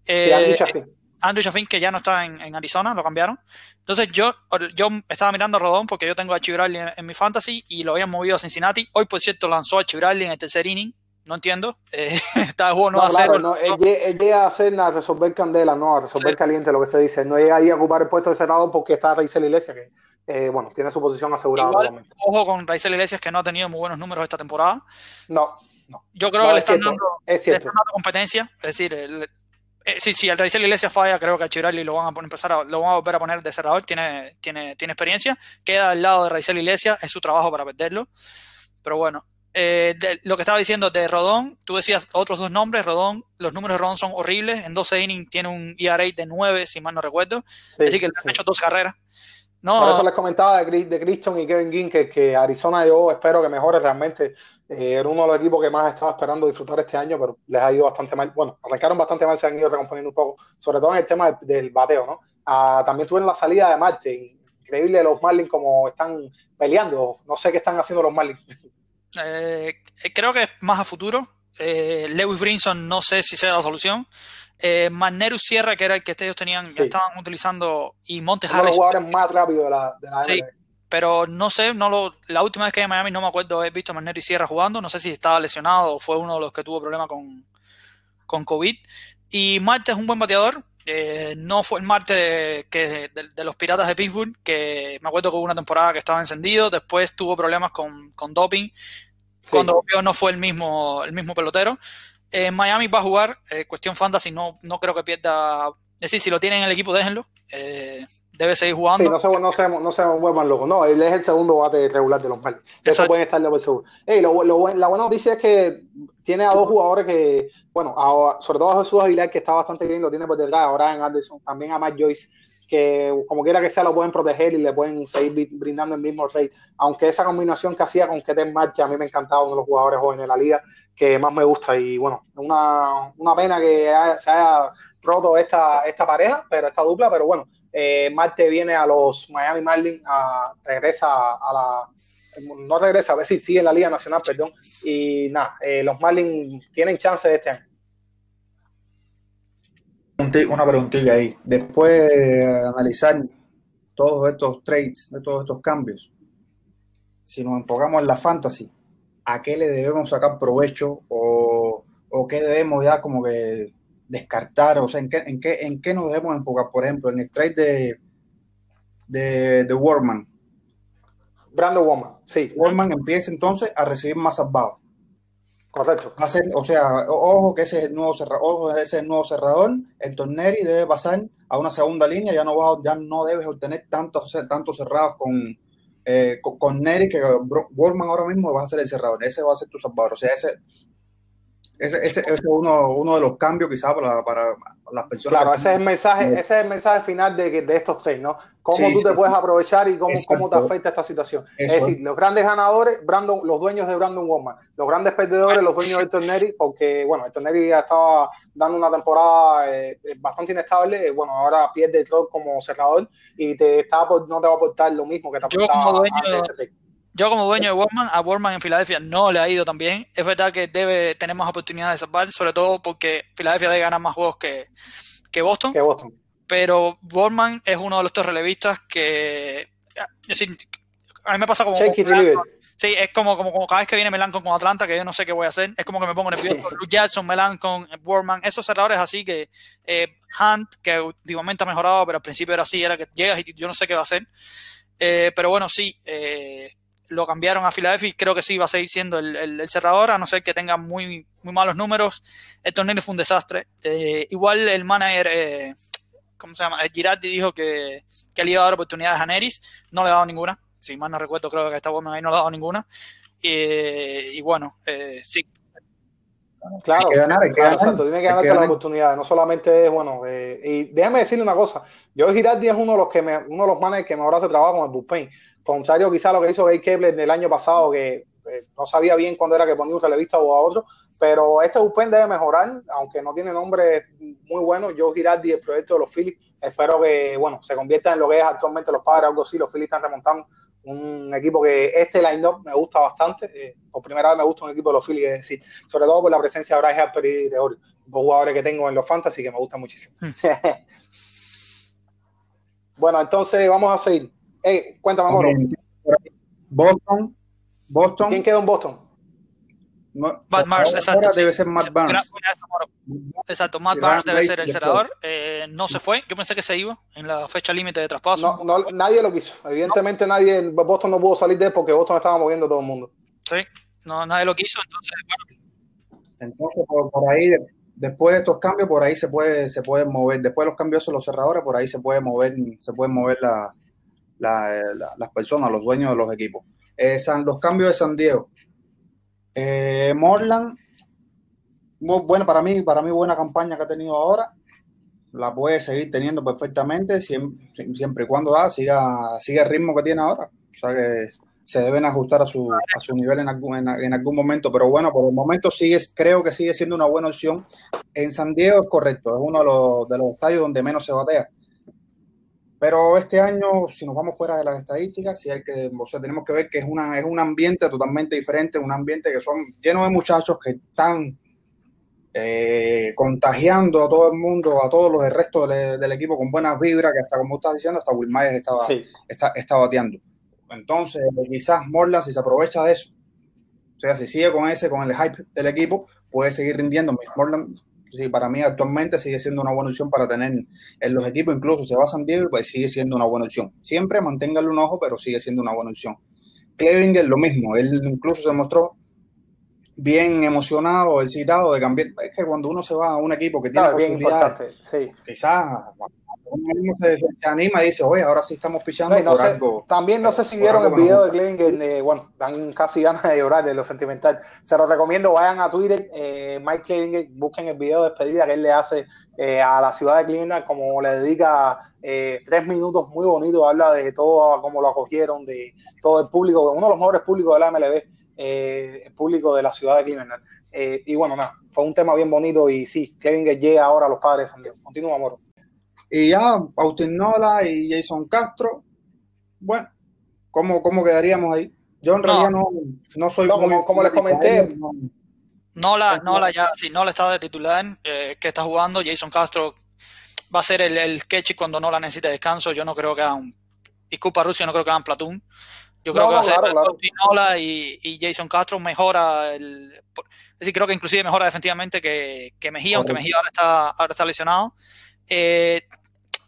eh, Chafin. Andrew Chafin, que ya no está en, en Arizona, lo cambiaron. Entonces yo, yo estaba mirando a Rodón porque yo tengo a Bradley en, en mi fantasy y lo habían movido a Cincinnati. Hoy, por cierto, lanzó a Bradley en el tercer inning. No entiendo. Eh, está de juego no, No, a cero. claro, no, él, él llega a hacer a resolver candela, no, a resolver Sí. caliente, lo que se dice. No llega ahí a ocupar el puesto de cerrado porque está Raizel Iglesias, que eh, bueno, tiene su posición asegurada Igual, ojo con Raizel Iglesias, que no ha tenido muy buenos números esta temporada. No, Yo creo no, que le es están, cierto, dando, es le están dando competencia. Es decir, el- eh, sí, si el Raizel Iglesias falla, creo que a Bradley lo van a empezar a, lo van a volver a poner de cerrador. Tiene, tiene, tiene experiencia. Queda al lado de Raizel Iglesias. Es su trabajo para perderlo. Pero bueno, eh, de- lo que estaba diciendo de Rodón, tú decías otros dos nombres. Rodón, los números de Rodón son horribles. En 12 innings tiene un ERA de 9, si mal no recuerdo. Sí, Así que le sí. han hecho dos carreras. No, Por eso les comentaba de, de Christian y Kevin Ginn que, que Arizona yo espero que mejore realmente. Eh, era uno de los equipos que más estaba esperando disfrutar este año, pero les ha ido bastante mal. Bueno, arrancaron bastante mal, se han ido recomponiendo un poco, sobre todo en el tema del, del bateo, ¿no? Ah, también tuvieron la salida de Marte. Increíble los Marlins como están peleando. No sé qué están haciendo los Marlins. Eh, creo que es más a futuro. Eh, Lewis Brinson no sé si sea la solución. Eh, Magnero Sierra, que era el que ellos tenían, Sí. ya estaban utilizando, y Montes Uno de los Harris, jugadores más rápidos de la, de la Sí. Pero no sé, no lo, la última vez que en Miami no me acuerdo haber visto a Magnero y Sierra jugando, no sé si estaba lesionado o fue uno de los que tuvo problemas con, con COVID. Y Marte es un buen bateador, eh, no fue el Marte que, de, de los Piratas de Pittsburgh, que me acuerdo que hubo una temporada que estaba encendido, después tuvo problemas con, con doping, Sí. cuando no fue el mismo, el mismo pelotero. En Miami va a jugar, eh, cuestión fantasy, no, no creo que pierda. Es decir, si lo tienen en el equipo, déjenlo. Eh, debe seguir jugando. Sí, no se, no, se, no se vuelvan locos. No, él es el segundo bate regular de los Marlins. De Eso pueden estar por seguro. Lo, lo la buena noticia es que tiene a dos jugadores que, bueno, a- sobre todo a Jesús Aguilar, que está bastante bien, lo tiene por detrás, ahora en Anderson, también a Matt Joyce, que como quiera que sea lo pueden proteger y le pueden seguir bri- brindando el mismo rate. Aunque esa combinación que hacía con Keten Marcha, a mí me encantaba, uno de los jugadores jóvenes de la liga que más me gusta. Y bueno, una, una pena que se haya roto esta, esta pareja, pero esta dupla, pero bueno, eh, Marte viene a los Miami Marlins, a, regresa a la. No regresa, a ver si sigue en la Liga Nacional, perdón. Y nada, eh, los Marlins tienen chance este año. Una preguntilla ahí. Después de analizar todos estos trades, de todos estos cambios, si nos enfocamos en la fantasy, ¿a qué le debemos sacar provecho o, o qué debemos ya como que descartar? O sea, ¿en qué, en qué, en qué nos debemos enfocar? Por ejemplo, en el trade de, de, de Warman. Brandon Woman, sí, Warman empieza entonces a recibir más salvados. Correcto. O sea, ojo que ese es el nuevo cerrador, ojo, ese nuevo cerrador. El Torneri debe pasar a una segunda línea, ya no va, ya no debes obtener tantos, tantos cerrados con, eh, con, con Neri, que Borman ahora mismo va a ser el cerrador, ese va a ser tu salvador. O sea, ese, ese, ese, ese es uno, uno de los cambios quizás para, para las personas. Claro, ese es el mensaje, ese es el mensaje final de, que- de estos tres, ¿no? Cómo Sí, tú te sí. puedes aprovechar y cómo, Exacto. cómo te afecta esta situación. Eso. Es decir, los grandes ganadores, Brandon, los dueños de Brandon Woman, los grandes perdedores, los dueños de Torneri, porque, bueno, el Torneri ya estaba dando una temporada eh, bastante inestable, eh, bueno, ahora pierde el rol como cerrador y te está, no te va a aportar lo mismo que te Yo aportaba como dueño- antes de este. Yo como dueño de Warman, a Warman en Filadelfia no le ha ido tan bien. Es verdad que debe tener más oportunidades de salvar, sobre todo porque Filadelfia debe ganar más juegos que, que Boston. que Boston. Pero Warman es uno de los dos relevistas que... Es decir, a mí me pasa como... Sí, es como, como, como cada vez que viene Melanco con Atlanta, que yo no sé qué voy a hacer. Es como que me pongo nervioso. Sí. Luke Jackson, Melanco, Warman, esos cerradores así que eh, Hunt, que últimamente ha mejorado, pero al principio era así, era que llegas y yo no sé qué va a hacer. Eh, pero bueno, sí, eh, lo cambiaron a Philadelphia y creo que sí va a seguir siendo el, el, el cerrador, a no ser que tenga muy, muy malos números. El torneo fue un desastre. Eh, igual el manager, eh, ¿cómo se llama? Girardi dijo que, que le iba a dar oportunidades a Neris, no le ha dado ninguna. Si mal no recuerdo, creo que esta Woman ahí no le ha dado ninguna. y bueno, eh, sí, Claro, que ganar, claro, exacto, tiene que ganarte la oportunidad, no solamente es, bueno, eh, y déjame decirle una cosa, yo Girardi es uno de los que me, uno de los managers que mejor hace trabajo con el bullpen, contrario quizá a lo que hizo Gay Kepler el año pasado, que eh, no sabía bien cuándo era que ponía un relevista o a otro, pero este bullpen debe mejorar, aunque no tiene nombre muy bueno, yo Girardi, el proyecto de los Phillies, espero que, bueno, se convierta en lo que es actualmente los padres, algo así, los Phillies están remontando un equipo que este line-up me gusta bastante. Eh, por primera vez me gusta un equipo de los Phillies, es decir, sobre todo por la presencia de Bryce Harper y de Ori, dos jugadores que tengo en los Fantasy que me gustan muchísimo. bueno, entonces vamos a seguir. Hey, cuéntame, Moro. Boston. Boston. ¿Quién quedó en Boston? Matt Mars, exacto. Debe ser Matt Barnes. Exacto, Matt Barnes debe ser el cerrador. Eh, no se fue. Yo pensé que se iba en la fecha límite de traspaso. No, no, nadie lo quiso. Evidentemente, no. nadie. Boston no pudo salir de él porque Boston estaba moviendo todo el mundo. Sí, no, nadie lo quiso. Entonces, bueno. Entonces, por, por, ahí, después de estos cambios, por ahí se puede, se puede mover. Después de los cambios de los cerradores, por ahí se puede mover, se pueden mover la, la, la, las personas, los dueños de los equipos. Eh, San, los cambios de San Diego. Eh, Morland, bueno, para mí, para mí buena campaña que ha tenido ahora, la puede seguir teniendo perfectamente siempre, y cuando da, siga, siga el ritmo que tiene ahora. O sea que se deben ajustar a su, a su nivel en algún, en, en algún momento, pero bueno, por el momento sigue, creo que sigue siendo una buena opción. En San Diego es correcto, es uno de los, de los estadios donde menos se batea. Pero este año, si nos vamos fuera de las estadísticas, sí hay que, o sea, tenemos que ver que es, una, es un ambiente totalmente diferente, un ambiente que son llenos de muchachos que están eh, contagiando a todo el mundo, a todos los del resto del, del, equipo con buenas vibras, que hasta como estás diciendo, hasta Will Myers estaba, sí. está, está bateando. Entonces, quizás Morla, si se aprovecha de eso, o sea, si sigue con ese, con el hype del equipo, puede seguir rindiendo. Morland sí, para mí actualmente sigue siendo una buena opción para tener en los equipos, incluso se va a San Diego, pues sigue siendo una buena opción. Siempre manténgale un ojo, pero sigue siendo una buena opción. Clevinger lo mismo, él incluso se mostró bien emocionado, excitado de cambiar. Es que cuando uno se va a un equipo que tiene claro, posibilidades, sí. quizás se, se, anima y dice, oye, ahora sí estamos pichando. No, no sé, algo, también no sé si vieron el video de Clevinger, eh, bueno, dan casi ganas de llorar de lo sentimental. Se los recomiendo, vayan a Twitter, eh, Mike Clevinger, busquen el video de despedida que él le hace eh, a la ciudad de Cleveland, como le dedica eh, tres minutos muy bonitos, habla de todo, cómo lo acogieron, de todo el público, uno de los mejores públicos de la MLB, eh, el público de la ciudad de Cleveland. y bueno, nada, fue un tema bien bonito y sí, Clevinger llega ahora a los padres de San Diego. Continúa, Moro. Y ya, Austin Nola y Jason Castro, bueno, ¿cómo, cómo quedaríamos ahí? Yo en no, realidad no, no soy no, muy, como, como les comenté. No, Nola, Nola ya, sí, Nola está de titular, eh, que está jugando. Jason Castro va a ser el, el catch cuando Nola necesite descanso. Yo no creo que haga un. Disculpa, Rusia, no creo que hagan Platoon. Yo creo que va a ser claro. Nola y, y, Jason Castro mejora. El, es decir, creo que inclusive mejora definitivamente que, que Mejía, aunque Mejía ahora está, ahora está lesionado. Eh,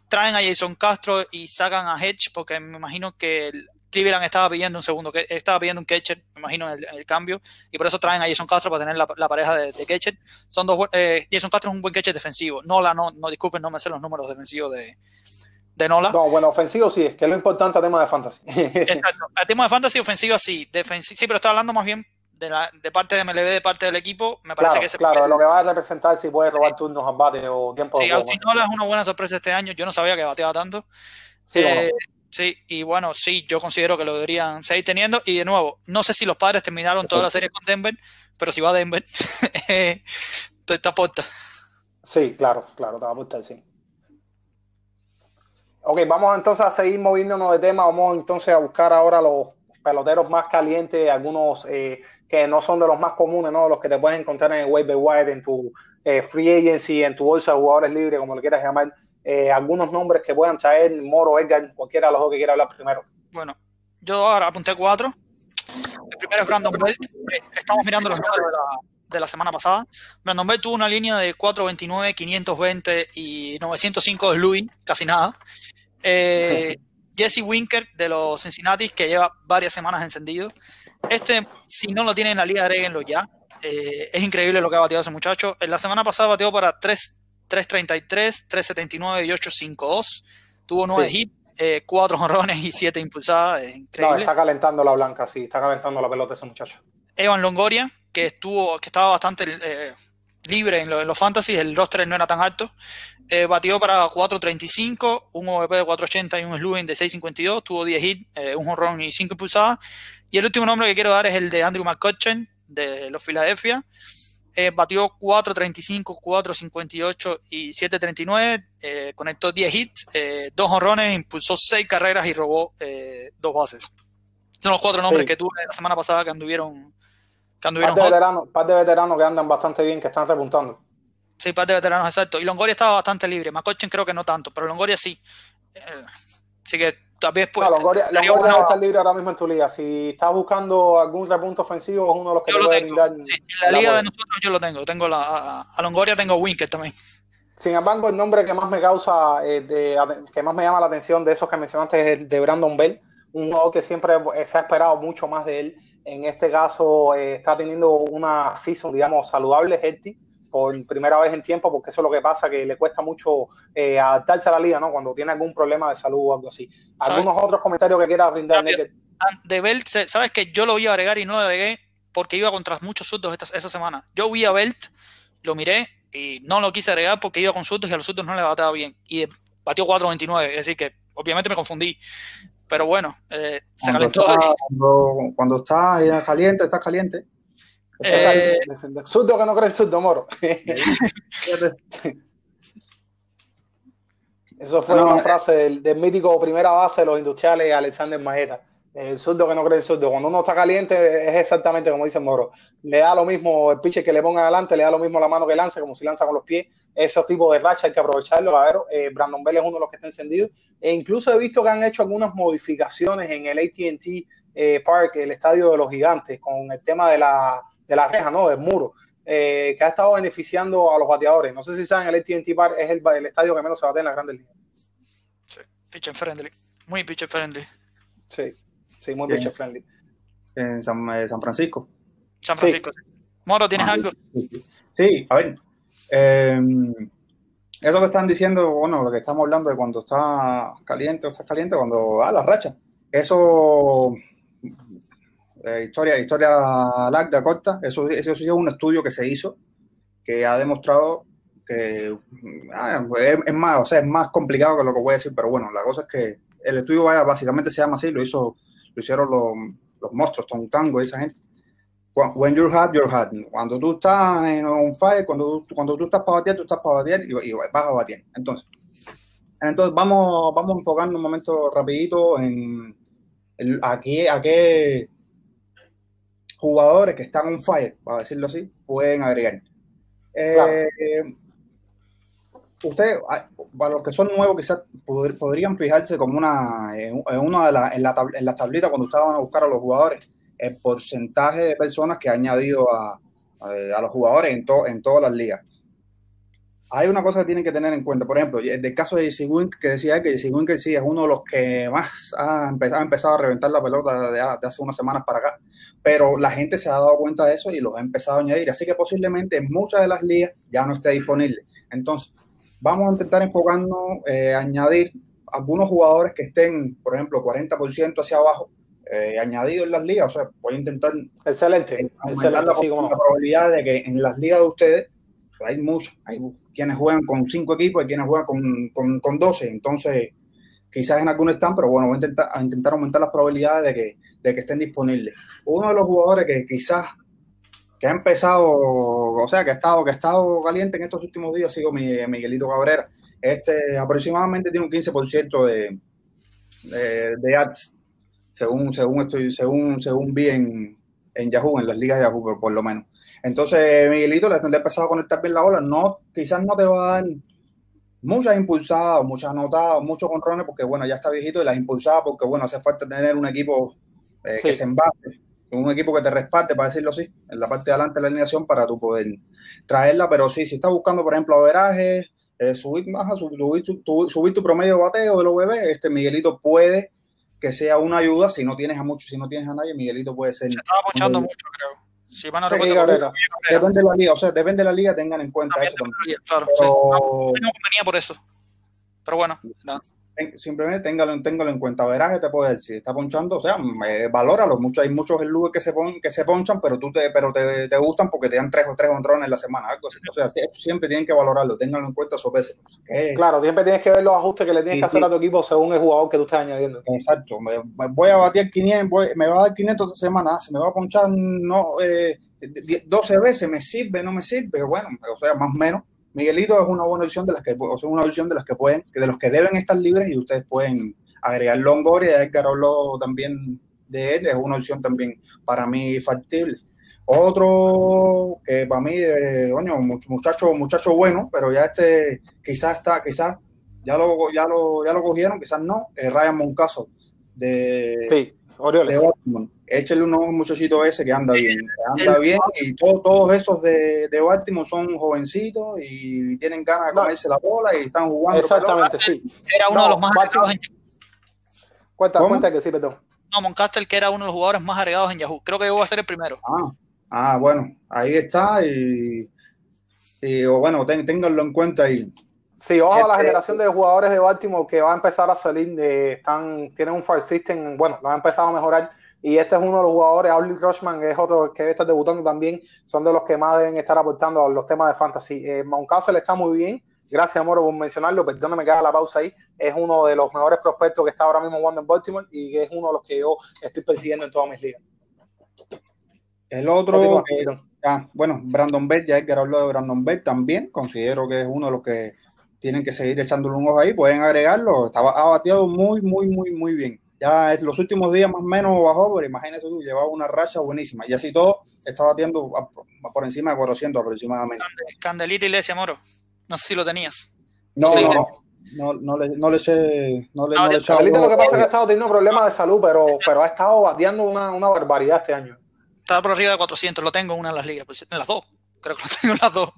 traen a Jason Castro y sacan a Hedge porque me imagino que el Cleveland estaba pidiendo un segundo, estaba pidiendo un catcher, me imagino, el, el, cambio, y por eso traen a Jason Castro para tener la, la pareja de, de, catcher. Son dos, eh, Jason Castro es un buen catcher defensivo. Nola, no, no disculpen, no me sé los números defensivos de, de Nola. No, bueno, ofensivo sí, es que es lo importante a tema de fantasy. Exacto, a tema de fantasy, ofensiva sí, defensivo, sí, pero estoy hablando más bien de, la, de parte de MLB, de parte del equipo, me parece claro, que se Claro, puede... lo que va a representar si puede robar turnos a bate o tiempo sí, de juego. Sí, Nola es una buena sorpresa este año, yo no sabía que bateaba tanto. Sí, eh, Sí, y bueno, sí, yo considero que lo deberían seguir teniendo. Y de nuevo, no sé si los padres terminaron toda la serie con Denver, pero si va a Denver, te aporta. Sí, claro, claro, te va a aportar, sí. Ok, vamos entonces a seguir moviéndonos de tema. Vamos entonces a buscar ahora los peloteros más calientes, algunos eh, que no son de los más comunes, ¿no? Los que te puedes encontrar en el waiver wire, en tu eh, free agency, en tu bolsa de jugadores libres, como le quieras llamar. Eh, algunos nombres que puedan traer, Moro, Edgar, cualquiera de los dos que quiera hablar primero. Bueno, yo ahora apunté cuatro. primero es Brandon Belt. Eh, Estamos mirando los números de la, de la semana pasada. Brandon Belt tuvo una línea de 429, 520 y 905 de Louis, casi nada. Eh, Jesse Winker de los Cincinnati, que lleva varias semanas encendido. Este, si no lo tiene en la liga, agréguenlo ya. Eh, es increíble lo que ha bateado ese muchacho. En la semana pasada bateó para 3, 333, 379 y 852. Tuvo 9 Sí. hits, eh, 4 jonrones y 7 impulsadas. Es No, increíble. está calentando la blanca, sí, está calentando la pelota ese muchacho. Evan Longoria, que estuvo, que estaba bastante eh, libre en, lo- en los fantasy, el roster no era tan alto. Eh, batió para 4.35, un OVP de 4.80 y un slugging de 6.52. Tuvo 10 hits, eh, un jonrón y 5 impulsadas. Y el último nombre que quiero dar es el de Andrew McCutcheon, de los Philadelphia. Eh, batió 4.35, 4.58 y 7.39. eh, conectó 10 hits, eh, dos jonrones, impulsó 6 carreras y robó eh, dos bases. Son los cuatro nombres Sí. que tuve la semana pasada que anduvieron, que Par anduvieron de, hot. veteranos, par de veteranos que andan bastante bien, que están repuntando. Sí, par de veteranos, exacto. Y Longoria estaba bastante libre. McCutcheon creo que no tanto, pero Longoria sí. Eh, así que tal vez pues, No, Longoria, Longoria debe estar libre ahora mismo en tu liga. Si estás buscando algún repunto ofensivo, es uno de los que yo lo tengo. brindar. Sí, en la liga de nosotros yo lo tengo. Tengo la, a, a Longoria tengo Winker también. Sin embargo, el nombre que más me causa, eh, de- que más me llama la atención de esos que mencionaste es el de Brandon Bell, un jugador que siempre se ha esperado mucho más de él. En este caso, eh, está teniendo una season, digamos, saludable, healthy, por primera vez en tiempo, porque eso es lo que pasa, que le cuesta mucho eh, adaptarse a la liga, ¿no? Cuando tiene algún problema de salud o algo así. ¿Algunos otros comentarios que quieras brindar, De Belt, sabes que yo lo iba a agregar y no lo agregué porque iba contra muchos surdos esta, esa semana. Yo vi a Belt, lo miré y no lo quise agregar porque iba con surdos y a los surdos no le bateaba bien. Y batió 4.29, es decir que obviamente me confundí. Pero bueno, eh, se Cuando calentó. está, cuando, cuando está eh, caliente, está caliente. Eh. Zurdo que no cree en zurdo, moro. Eso fue No, una eh. frase del, del mítico primera base de los industriales, Alexander Majeta. El zurdo que no cree en zurdo. Cuando uno está caliente, es exactamente como dice Moro. Le da lo mismo el pitcher que le ponga adelante, le da lo mismo la mano que lance, como si lanza con los pies. Esos tipos de racha hay que aprovecharlo. A ver, eh, Brandon Bell es uno de los que está encendido. E incluso he visto que han hecho algunas modificaciones en el ATT eh, Park, el estadio de los gigantes, con el tema de la, de la reja, ¿no? Del muro. eh, que ha estado beneficiando a los bateadores. No sé si saben, el AT&T Park es el, el estadio que menos se batea en las grandes ligas. Sí, pitcher friendly. Muy pitcher friendly. Sí, sí, muy pitcher friendly. En San, eh, San Francisco. San Francisco. sí. Moro, ¿tienes Ah, algo? Sí, sí. Sí, a ver. eh, eso que están diciendo, bueno, lo que estamos hablando de cuando está caliente o está caliente, cuando da la racha. Eso, eh, historia, historia larga, corta, eso, eso es un estudio que se hizo que ha demostrado que ah, es, es más, o sea, es más complicado que lo que voy a decir, pero bueno, la cosa es que el estudio básicamente se llama así, lo hizo, lo hicieron los, los monstruos, Tom Tango esa gente. When you're hot, you're hot. Cuando tú estás en un fire, cuando cuando tú estás para batear, tú estás para batear y, y vas a batear. Entonces, entonces vamos, vamos a enfocarnos un momento rapidito en el- a, qué, a qué jugadores que están on fire, para decirlo así, pueden agregar. Eh, Claro. Ustedes, ah, para los que son nuevos, quizás pod- podrían fijarse como una, en, una de las, en, la tab- en las tablitas cuando ustedes van a buscar a los jugadores, el porcentaje de personas que ha añadido a, a, a los jugadores en, to- en todas las ligas. Hay una cosa que tienen que tener en cuenta, por ejemplo, el caso de Jesse Winker, que decía que Jesse Winker sí es uno de los que más ha empezado, ha empezado a reventar la pelota de, de hace unas semanas para acá, pero la gente se ha dado cuenta de eso y los ha empezado a añadir, así que posiblemente en muchas de las ligas ya no esté disponible. Entonces, vamos a intentar enfocarnos, eh, añadir algunos jugadores que estén, por ejemplo, 40% hacia abajo, eh, añadidos en las ligas, o sea, voy a intentar Excelente, excelente, la, sí, cómo la probabilidad de que en las ligas de ustedes hay muchos, hay quienes juegan con cinco equipos y quienes juegan con, con, con 12, entonces quizás en algunos están, pero bueno, voy a intentar, intentar aumentar las probabilidades de que, de que estén disponibles. Uno de los jugadores que quizás que ha empezado, o sea, que ha estado, que ha estado caliente en estos últimos días mi- Miguelito Cabrera. Este aproximadamente tiene un 15% de, de, de según, según estoy, según, según vi en, en Yahoo, en las ligas de Yahoo, por lo menos. Entonces, Miguelito le, ha empezado a conectar bien la bola. No, quizás no te va a dar muchas impulsadas, muchas anotadas, muchos controles, porque bueno, ya está viejito y las impulsadas, porque bueno, hace falta tener un equipo eh, Sí. que se envase. un equipo que te respalde, para decirlo así, en la parte de adelante de la alineación para tú poder traerla. Pero sí, si estás buscando, por ejemplo, averaje, eh, subir, más, subir, tu, subir tu promedio de bateo de los bebés, este Miguelito puede que sea una ayuda. Si no tienes a muchos, si no tienes a nadie, Miguelito puede ser. Se estaba mucho, creo. Si van a Sí, Cabrera. Depende de la liga, o sea, depende de la liga, tengan en cuenta también eso también. claro, Pero- sí. No convenía por eso. Pero bueno, nada. ten- simplemente téngalo, téngalo en cuenta. Verás que te puede decir, está ponchando, o sea, valóralo. Mucho, hay muchos lugares que se pon, que se ponchan, pero tú te, pero te, te gustan porque te dan tres o tres honrones en la semana, algo así. O sea, siempre tienen que valorarlo, ténganlo en cuenta sus veces. Claro, siempre tienes que ver los ajustes que le tienes Sí, que hacer sí. a tu equipo según el jugador que tú estás añadiendo. Exacto, me, me voy a batir 500, voy- me va a dar 500 esta semana, se me va a ponchar no, eh, 10 12 veces, me sirve, no me sirve, bueno, o sea, más o menos. Miguelito es una buena opción de las que, o sea, una opción de las que pueden, de los que deben estar libres y ustedes pueden agregar Longoria, Edgar Orlando también de él, es una opción también para mí factible. Otro que para mí, eh, muchacho, muchacho bueno, pero ya este quizás está, quizás ya lo, ya lo, ya lo cogieron, quizás no, eh, Ryan Moncaso de, Sí, Orioles. de Baltimore. Échale unos muchachitos ese que anda bien, que anda bien y todo- todos esos de, de Baltimore son jovencitos y tienen ganas de No. comerse la bola y están jugando. Exactamente, sí. Era uno No, de los más Baltimore- agregados en Cuenta, ¿Cómo? cuenta que sí, perdón. No, Moncastle, que era uno de los jugadores más agregados en Yahoo. Creo que llegó a ser el primero. Ah, ah, bueno, ahí está y, y, o bueno, ten- ténganlo en cuenta y Sí, ojo a la Este- generación de jugadores de Baltimore que va a empezar a salir de, están, tienen un far system, bueno, lo han empezado a mejorar. Y este es uno de los jugadores, Audley Rushman, que es otro que debe estar debutando también, son de los que más deben estar aportando a los temas de fantasy. Eh, Mountcastle está muy bien, gracias Moro por mencionarlo, perdóname que haga la pausa ahí, es uno de los mejores prospectos que está ahora mismo jugando en Baltimore y que es uno de los que yo estoy persiguiendo en todas mis ligas. el otro, eh, ah, bueno, Brandon Bell, ya que habló de Brandon Bell también, considero que es uno de los que tienen que seguir echándole un ojo ahí, pueden agregarlo, estaba, ha bateado muy, muy, muy, muy bien. Ya los últimos días más o menos bajó, pero imagínate tú, llevaba una racha buenísima. Y así todo, está batiendo a- a- por encima de 400 aproximadamente. Candelita Iglesia Moro. No sé si lo tenías. No, Sí. no, no, no le, no le eché, no le, no le echado Carlito, lo que pasa es que ha estado teniendo problemas de salud, pero, pero ha estado bateando una, una barbaridad este año. Está por arriba de 400. Lo tengo en una de las ligas. pues, En las dos. Creo que lo tengo en las dos.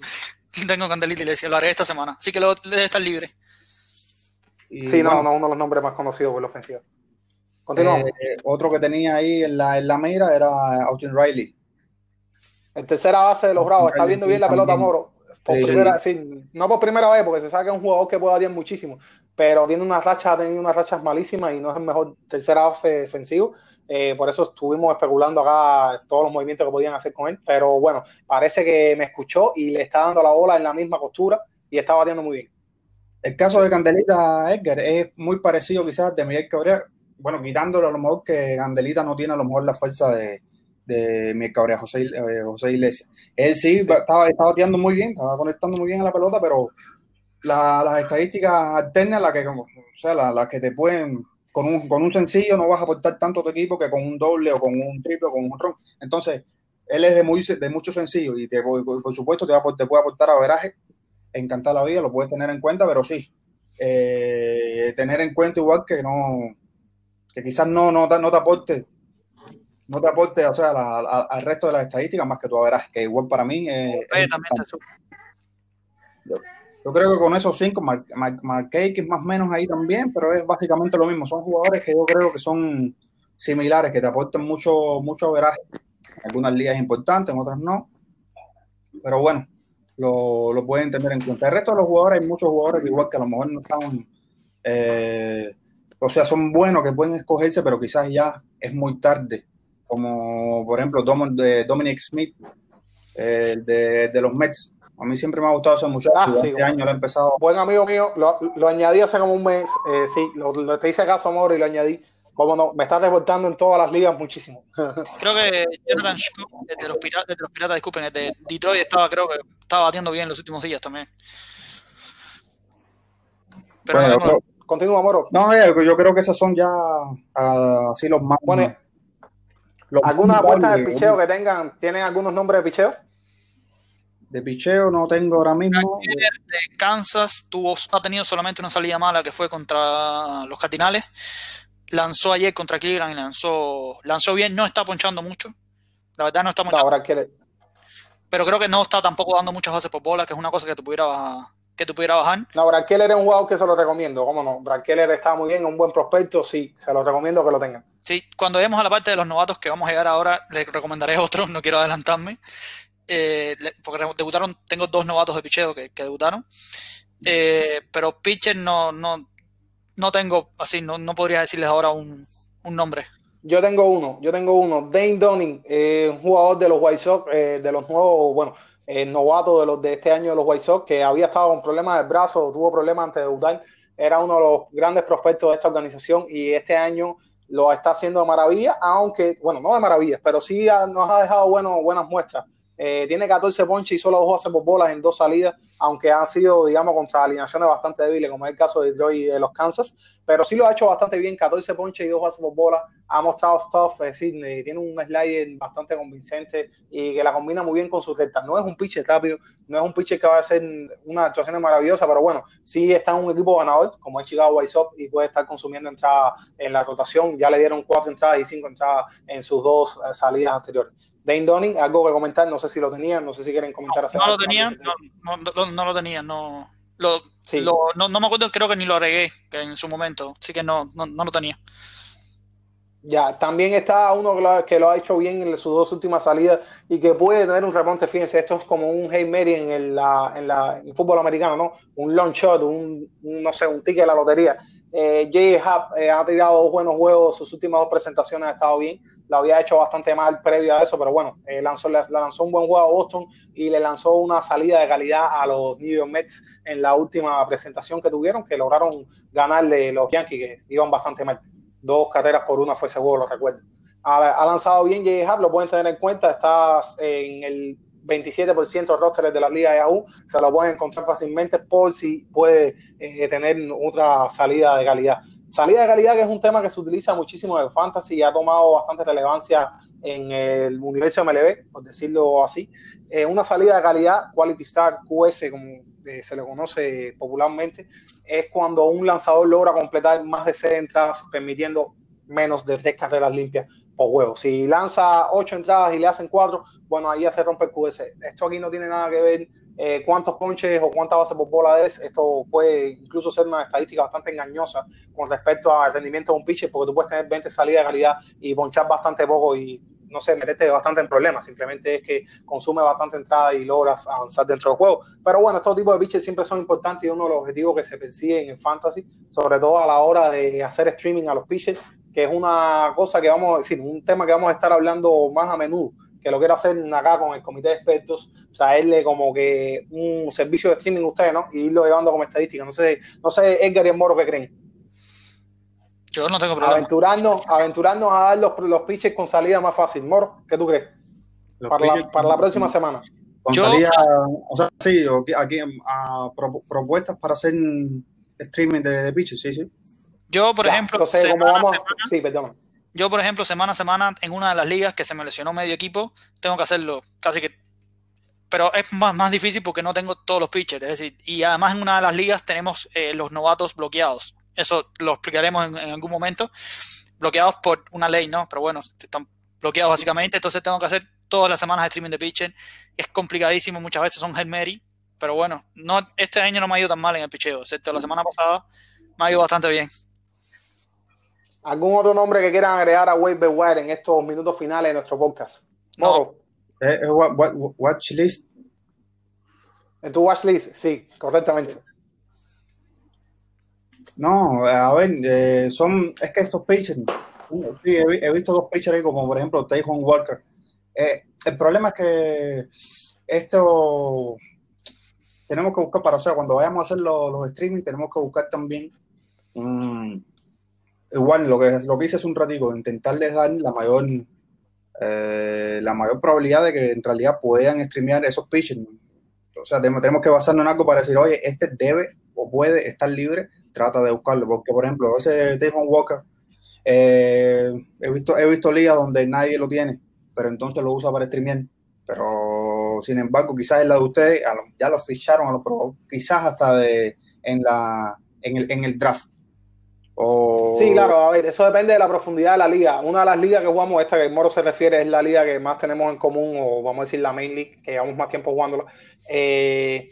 Tengo Candelita Iglesia. Lo haré esta semana. Así que lo, debe estar libre. Y, Sí, no, bueno, no, uno de los nombres más conocidos por la ofensiva. Eh, otro que tenía ahí en la, en la mira era Austin Riley. En tercera base de los Bravos, está viendo bien la pelota. Moro. Por Sí. primera, sí, no por primera vez, porque se sabe que es un jugador que puede batear muchísimo, pero tiene una racha, ha tenido unas rachas malísimas y no es el mejor tercera base defensivo. Eh, por eso estuvimos especulando acá todos los movimientos que podían hacer con él. Pero bueno, parece que me escuchó y le está dando la bola en la misma costura y está bateando muy bien. El caso de Candelita Edgar es muy parecido quizás de Miguel Cabrera, bueno, quitándolo a lo mejor que Candelita no tiene a lo mejor la fuerza de, de Miguel Cabrera, José, eh, José Iglesias. Él sí, Sí. Estaba, estaba bateando muy bien, estaba conectando muy bien a la pelota, pero la- las estadísticas alternas, las que, o sea, la- las que te pueden, con un, con un sencillo no vas a aportar tanto a tu equipo que con un doble o con un triple o con un ron. Entonces, él es de, muy, de mucho sencillo y te, por, supuesto te, va, te puede aportar a veraje, encantar la vida, lo puedes tener en cuenta, pero sí, eh, tener en cuenta igual que no, que quizás no, no, te- no te aporte, no te aporte, o sea, la- la- al resto de las estadísticas más que tú verás, que igual para mí eh, es yo creo que con esos cinco, Mar, Mar- Markey, que es más o menos ahí también, pero es básicamente lo mismo. Son jugadores que yo creo que son similares, que te aportan mucho, mucho averaje. Algunas ligas importantes, en otras no. Pero bueno, lo, lo pueden tener en cuenta. El resto de los jugadores, hay muchos jugadores que igual que a lo mejor no están, eh, o sea, son buenos, que pueden escogerse, pero quizás ya es muy tarde. Como por ejemplo Dom- de Dominic Smith, el de, de los Mets. A mí siempre me ha gustado ese muchacho. Ah, sí, este año lo he empezado. Buen amigo mío, lo, lo añadí hace como un mes, eh, sí, lo, lo- te hice caso, Moro, y lo añadí. Como no, me está reportando en todas las ligas muchísimo. Creo que Jonathan Scoop, el de los piratas, de los piratas, disculpen, el de Detroit estaba, creo que estaba batiendo bien los últimos días también. Pero Bueno, no Continúa, Moro. no, eh, yo creo que esos son ya ah, así los más. Bueno, los más ¿Alguna apuesta de picheo que tengan? ¿Tienen algunos nombres de picheo? De picheo no tengo ahora mismo. de Kansas tuvo, ha tenido solamente una salida mala que fue contra los Cardinales. lanzó ayer contra Cleveland y lanzó, lanzó bien, no está ponchando mucho. La verdad no está ponchando, Branquel, pero creo que no está tampoco dando muchas bases por bola, que es una cosa que tú pudiera, que tú pudiera bajar. no, Brankeller es un jugador que se lo recomiendo, ¿cómo no? Brankeller está muy bien, un buen prospecto, sí, se lo recomiendo que lo tengan. Sí, cuando lleguemos a la parte de los novatos que vamos a llegar ahora, les recomendaré otros, no quiero adelantarme. Eh, porque debutaron, tengo dos novatos de picheo que, que debutaron. Eh, pero pitcher no, no, no tengo, así, no, no podría decirles ahora un, un nombre. Yo tengo uno, yo tengo uno. Dane Dunning, eh, un jugador de los White Sox, eh, de los nuevos, bueno, eh, novato de los de este año de los White Sox, que había estado con problemas del brazo, tuvo problemas antes de debutar. Era uno de los grandes prospectos de esta organización y este año lo está haciendo de maravilla, aunque, bueno, no de maravillas, pero sí nos ha dejado bueno, buenas muestras. Eh, tiene 14 ponches y solo dos hace por bolas en dos salidas, aunque han sido, digamos, contra alineaciones bastante débiles, como es el caso de Detroit y de los Kansas, pero sí lo ha hecho bastante bien, 14 ponches y dos hace por bolas, ha mostrado stuff, es decir, eh, tiene un slider bastante convincente y que la combina muy bien con su recta. No es un pitcher rápido, no es un pitcher que va a hacer una actuación maravillosa, pero bueno, sí está en un equipo ganador, como es Chicago White Sox, y puede estar consumiendo entradas en la rotación. Ya le dieron cuatro entradas y cinco entradas en sus dos eh, salidas anteriores. Dane Donning, algo que comentar, no sé si lo tenían, no sé si quieren comentar. No lo tenían, no, no, no, no lo tenían, no. Lo, Sí. lo- no, no me acuerdo, creo que ni lo agregué que en su momento, así que no, no, no lo tenía. Ya, también está uno que lo, que lo ha hecho bien en sus dos últimas salidas y que puede tener un remonte. Fíjense, esto es como un Hail Mary en el, la, en la, en el fútbol americano, ¿no? Un long shot, un, un, no sé, un ticket de la lotería. Eh, Jay Happ eh, ha tirado dos buenos juegos, sus últimas dos presentaciones ha estado bien. Lo había hecho bastante mal previo a eso, pero bueno, eh, lanzó, le, lanzó un buen juego a Boston y le lanzó una salida de calidad a los New York Mets en la última presentación que tuvieron, que lograron ganarle los Yankees, que iban bastante mal dos carreras por una fue seguro, lo recuerdo. Ha, lanzado bien J. Hub, lo pueden tener en cuenta, está en el 27% de rosters de la Liga Yahoo, se lo pueden encontrar fácilmente por si puede eh, tener otra salida de calidad. Salida de calidad que es un tema que se utiliza muchísimo en Fantasy y ha tomado bastante relevancia en el universo MLB, por decirlo así. Eh, una salida de calidad, Quality Star, QS, como eh, se le conoce popularmente, es cuando un lanzador logra completar más de 6 entradas, permitiendo menos de 3 carreras limpias por juego. Si lanza 8 entradas y le hacen 4, bueno, ahí ya se rompe el QS. Esto aquí no tiene nada que ver eh, cuántos ponches o cuántas bases por bola es. Esto puede incluso ser una estadística bastante engañosa con respecto al rendimiento de un pitcher, porque tú puedes tener 20 salidas de calidad y ponchar bastante poco y no sé, meterte bastante en problemas, simplemente es que consume bastante entrada y logras avanzar dentro del juego. Pero bueno, estos tipos de pitchers siempre son importantes y uno de los objetivos que se persiguen en Fantasy, sobre todo a la hora de hacer streaming a los pitchers, que es una cosa que vamos a decir, un tema que vamos a estar hablando más a menudo, que lo quiero hacer acá con el comité de expertos, traerle como que un servicio de streaming a ustedes, ¿no? Y irlo llevando como estadística. No sé, no sé Edgar y el Moro, ¿qué creen? Yo no tengo problema. Aventurarnos, aventurarnos a dar los, los pitches con salida más fácil. Moro, ¿qué tú crees? Para la, para próxima semana. Con Yo- salida, o sea, sí, o- aquí a, pro- propuestas para hacer streaming de, de pitches, sí, sí. Yo, por Ya, ejemplo, entonces, como semana a vamos, semana, sí, perdón. Yo, por ejemplo, semana a semana, en una de las ligas que se me lesionó medio equipo, tengo que hacerlo casi que. Pero es más, más difícil porque no tengo todos los pitchers. Es decir, y además en una de las ligas tenemos eh, los novatos bloqueados. Eso lo explicaremos en, algún momento. Bloqueados por una ley, ¿no? Pero bueno, están bloqueados básicamente. Entonces tengo que hacer todas las semanas de streaming de pitcher. Es complicadísimo, muchas veces son Mary. Pero bueno, no, este año no me ha ido tan mal en el picheo, excepto la semana pasada me ha ido bastante bien. ¿Algún otro nombre que quieran agregar a Waiver Wire en estos minutos finales de nuestro podcast? No. Eh, eh, what- what- watch list. en tu watch list, sí, correctamente. No, a ver, eh, son, es que estos pitchers, sí, he, vi- he visto dos pitchers ahí, como por ejemplo Tayjon Walker. Eh, el problema es que esto tenemos que buscar para, o sea, cuando vayamos a hacer los, los streaming, tenemos que buscar también, igual lo que, lo que hice hace un ratico, intentarles dar la mayor, eh, la mayor probabilidad de que en realidad puedan streamear esos pitchers. O sea, tenemos, que basarnos en algo para decir, oye, este debe o puede estar libre, trata de buscarlo. Porque, por ejemplo, ese Devon Walker, eh, he, visto, he visto ligas donde nadie lo tiene, pero entonces lo usa para streamear. Pero, sin embargo, quizás en la de ustedes ya lo ficharon, a lo quizás hasta de, en, la, en, el, en el draft. Sí, claro, a ver, eso depende de la profundidad de la liga. Una de las ligas que jugamos, esta que Moro se refiere, es la liga que más tenemos en común, o vamos a decir la Main League, que llevamos más tiempo jugándola. Eh,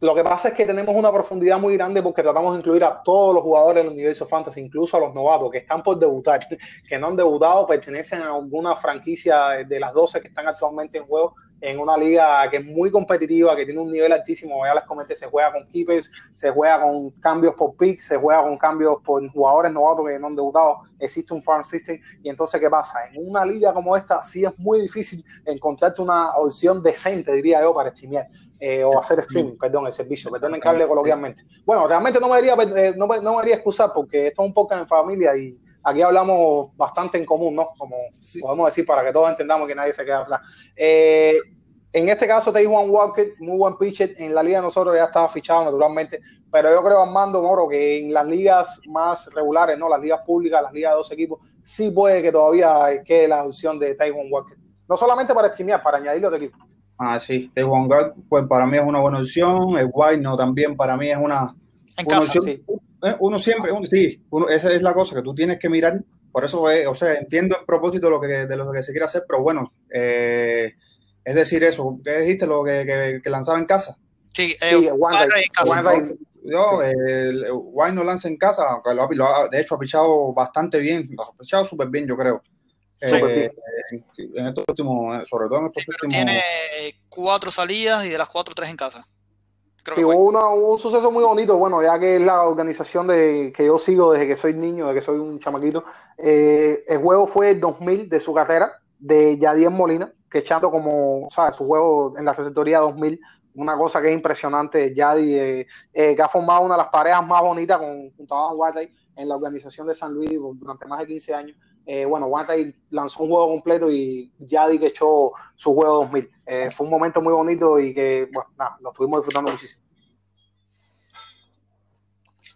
lo que pasa es que tenemos una profundidad muy grande porque tratamos de incluir a todos los jugadores del universo fantasy, incluso a los novatos que están por debutar, que no han debutado, pertenecen a alguna franquicia de las 12 que están actualmente en juego en una liga que es muy competitiva, que tiene un nivel altísimo. Ya les comenté, se juega con keepers, se juega con cambios por picks, se juega con cambios por jugadores novatos que no han debutado. Existe un farm system. Y entonces, ¿qué pasa? En una liga como esta, sí es muy difícil encontrarte una opción decente, diría yo, para streamear. Eh, o hacer streaming, perdón, el servicio, perdón en cable coloquialmente. Bueno, realmente no me debería, eh, no, no me debería excusar porque esto es un poco en familia y aquí hablamos bastante en común, ¿no? Como podemos decir para que todos entendamos que nadie se queda atrás. Eh, en este caso, Juan Walker, muy buen pitcher. En la liga de nosotros ya estaba fichado naturalmente, pero yo creo, Armando Moro, que en las ligas más regulares, no las ligas públicas, las ligas de dos equipos, sí puede que todavía quede la opción de Taiwan Walker. No solamente para streamear, para añadirlo de equipo. Ah, sí, Taiwan Walker, pues para mí es una buena opción. El White no también para mí es una. En casa, opción. sí. Eh, uno siempre, uno, sí, uno, esa es la cosa que tú tienes que mirar. Por eso, eh, o sea, entiendo el propósito de lo que, de lo que se quiere hacer, pero bueno, eh, es decir, eso, ¿qué dijiste? Lo que, que, que lanzaba en casa. Sí, Sí, eh, One el no lanza en casa, aunque lo ha- lo ha- de hecho ha pichado bastante bien, lo ha pichado súper bien, yo creo. Eh, en estos últimos, sobre todo en estos Pero últimos. tiene cuatro salidas y de las cuatro, tres en casa. Creo Sí, que hubo, fue. una- un suceso muy bonito, bueno, ya que es la organización de, que yo sigo desde que soy niño, desde que soy un chamaquito. Eh, el juego fue el 2000 de su carrera, de Yadier Molina, que echando como, o sea, su juego en la receptoría 2000, una cosa que es impresionante, Yadi, eh, eh, que ha formado una de las parejas más bonitas con, junto a Adam Watley en la organización de San Luis durante más de 15 años. Eh, bueno, Watley lanzó un juego completo y Yadi que echó su juego 2000. Eh, fue un momento muy bonito y que, bueno, nada, lo estuvimos disfrutando muchísimo.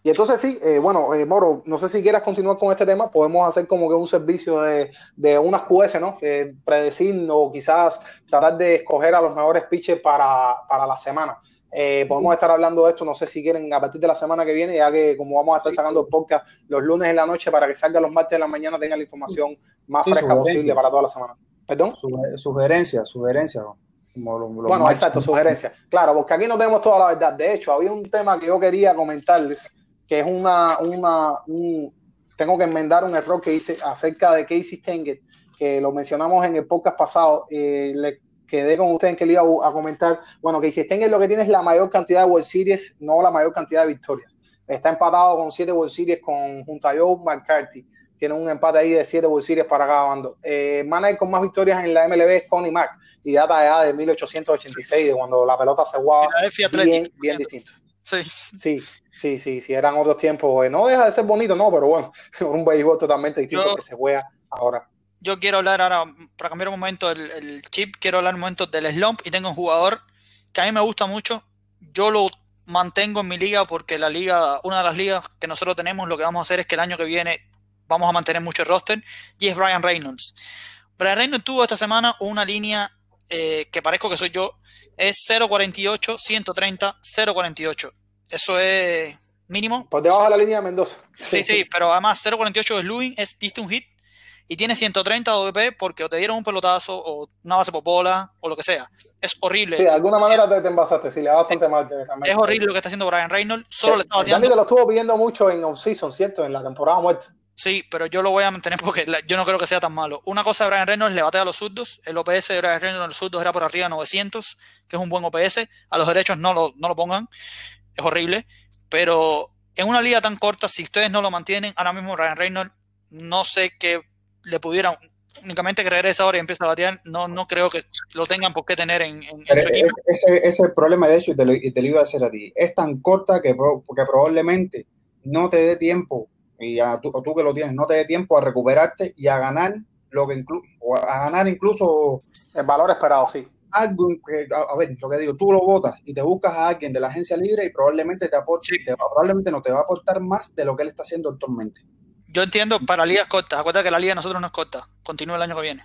Y entonces sí, eh, bueno, eh, Moro, no sé si quieras continuar con este tema, podemos hacer como que un servicio de, de unas QS, ¿no? Eh, predecir o quizás tratar de escoger a los mejores pitchers para, para la semana. Eh, podemos estar hablando de esto, no sé si quieren a partir de la semana que viene, ya que como vamos a estar sacando el podcast los lunes en la noche para que salga los martes de la mañana, tengan la información más Sí, fresca posible para toda la semana. ¿Perdón? Suge- Sugerencias, sugerencias. Como lo- lo Bueno, más- exacto, sugerencias. Claro, porque aquí no tenemos toda la verdad. De hecho, había un tema que yo quería comentarles, que es una, una, un, tengo que enmendar un error que hice acerca de Casey Stengel, que lo mencionamos en el podcast pasado. Eh, le quedé con ustedes que le iba a, a comentar. Bueno, Casey Stengel lo que tiene es la mayor cantidad de World Series, no la mayor cantidad de victorias. Está empatado con siete World Series con, junto a Joe McCarthy. Tiene un empate ahí de siete World Series para cada bando. Eh, manager con más victorias en la MLB es Connie Mack y data ya de 1886, de cuando la pelota se jugaba bien, bien distinto. Sí. Sí, sí, sí, sí, eran otros tiempos. eh, No deja de ser bonito, no, pero bueno, un béisbol totalmente distinto Yo- que se juega ahora. Yo quiero hablar ahora, para cambiar un momento el, el chip, quiero hablar un momento del slump y tengo un jugador que a mí me gusta mucho. Yo lo mantengo en mi liga porque la liga, una de las ligas que nosotros tenemos, lo que vamos a hacer es que el año que viene vamos a mantener mucho el roster y es Brian Reynolds. Brian Reynolds tuvo esta semana una línea eh, que parezco que soy yo, es 0.48, 130, 0.48. Eso es mínimo. Por debajo de la línea de Mendoza. Sí, sí, pero además 0.48 de Lewin es diste un hit y tiene 130 de OVP porque o te dieron un pelotazo o una base por bola o lo que sea. Es horrible. Sí, de alguna manera te, te envasaste, sí, le va bastante mal. te- también. Es horrible lo que está haciendo Brian Reynolds. Solo le está bateando. te lo estuvo pidiendo mucho en off-season, ¿cierto? En la temporada muerta. Sí, pero yo lo voy a mantener porque la- yo no creo que sea tan malo. Una cosa de Brian Reynolds le batea a los zurdos. El OPS de Brian Reynolds los zurdos era por arriba de 900, que es un buen OPS. A los derechos no lo, no lo pongan. Es horrible. Pero en una liga tan corta, si ustedes no lo mantienen, ahora mismo Brian Reynolds, no sé qué le pudieran. Únicamente que regrese ahora y empiece a batear, no, no creo que lo tengan por qué tener en, en- en Pero su equipo. ese, ese es el problema, de hecho, y te, lo, y te lo iba a decir a ti. Es tan corta que, que probablemente no te dé tiempo, y a tú, o tú que lo tienes, no te dé tiempo a recuperarte y a ganar lo que inclu- o a ganar incluso El valor esperado, sí. algo que, a, a ver, lo que digo, tú lo votas y te buscas a alguien de la agencia libre y probablemente te aporte, Sí. te- probablemente no te va a aportar más de lo que él está haciendo actualmente. Yo entiendo para ligas cortas. Acuérdate que la liga de nosotros no es corta. Continúa el año que viene.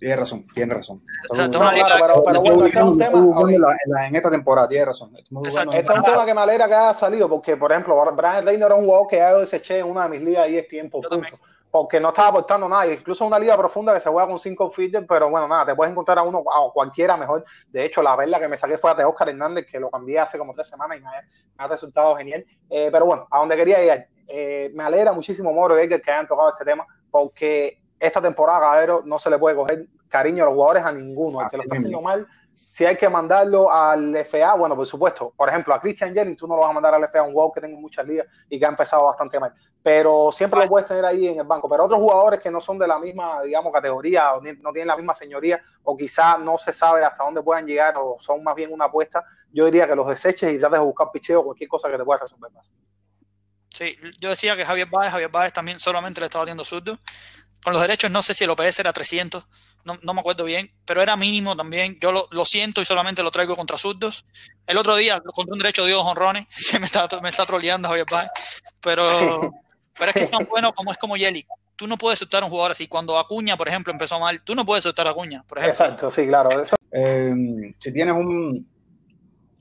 Tiene razón, tiene razón. O sea, No, pero, pero bueno, este es un tema. En, la- en la- en esta temporada, tiene razón. Exacto. en- Este es un tema que me alegra que haya salido porque, por ejemplo, Brian Reynolds era un jugador que ya yo deseché en una de mis ligas Yo también. puntos. Porque no estaba aportando nada. Incluso una liga profunda que se juega con cinco feeders, pero bueno, nada, te puedes encontrar a uno a cualquiera mejor. De hecho, la perla que me saqué fue a de Oscar Hernández, que lo cambié hace como tres semanas y me ha, me ha resultado genial. Eh, pero bueno, a donde quería ir, eh, me alegra muchísimo, Moro y Edgar, que hayan tocado este tema, porque esta temporada, Cabero, no se le puede coger cariño a los jugadores a ninguno. El que lo está haciendo mal, si hay que mandarlo al FA, bueno, por supuesto. Por ejemplo, a Christian Jennings, tú no lo vas a mandar al FA, un jugador que tenga muchas ligas y que ha empezado bastante mal. Pero siempre lo puedes tener ahí en el banco. Pero otros jugadores que no son de la misma, digamos, categoría, o no tienen la misma señoría, o quizás no se sabe hasta dónde puedan llegar, o son más bien una apuesta, yo diría que los deseches y trates de buscar picheo, cualquier cosa que te pueda resolver más. Sí, yo decía que Javier Báez, Javier Báez también solamente le estaba haciendo zurdo. Con los derechos no sé si el OPS era 300, no, me acuerdo bien, pero era mínimo también. Yo lo, siento y solamente lo traigo contra zurdos. El otro día contra un derecho dio dos honrones, me está, me está troleando Javier pero, pero es que es tan bueno como es como Yelich. Tú no puedes soltar a un jugador así. Cuando Acuña, por ejemplo, empezó mal, tú no puedes soltar a Acuña, por ejemplo. Exacto, sí, claro. Eso, Eh, si tienes un,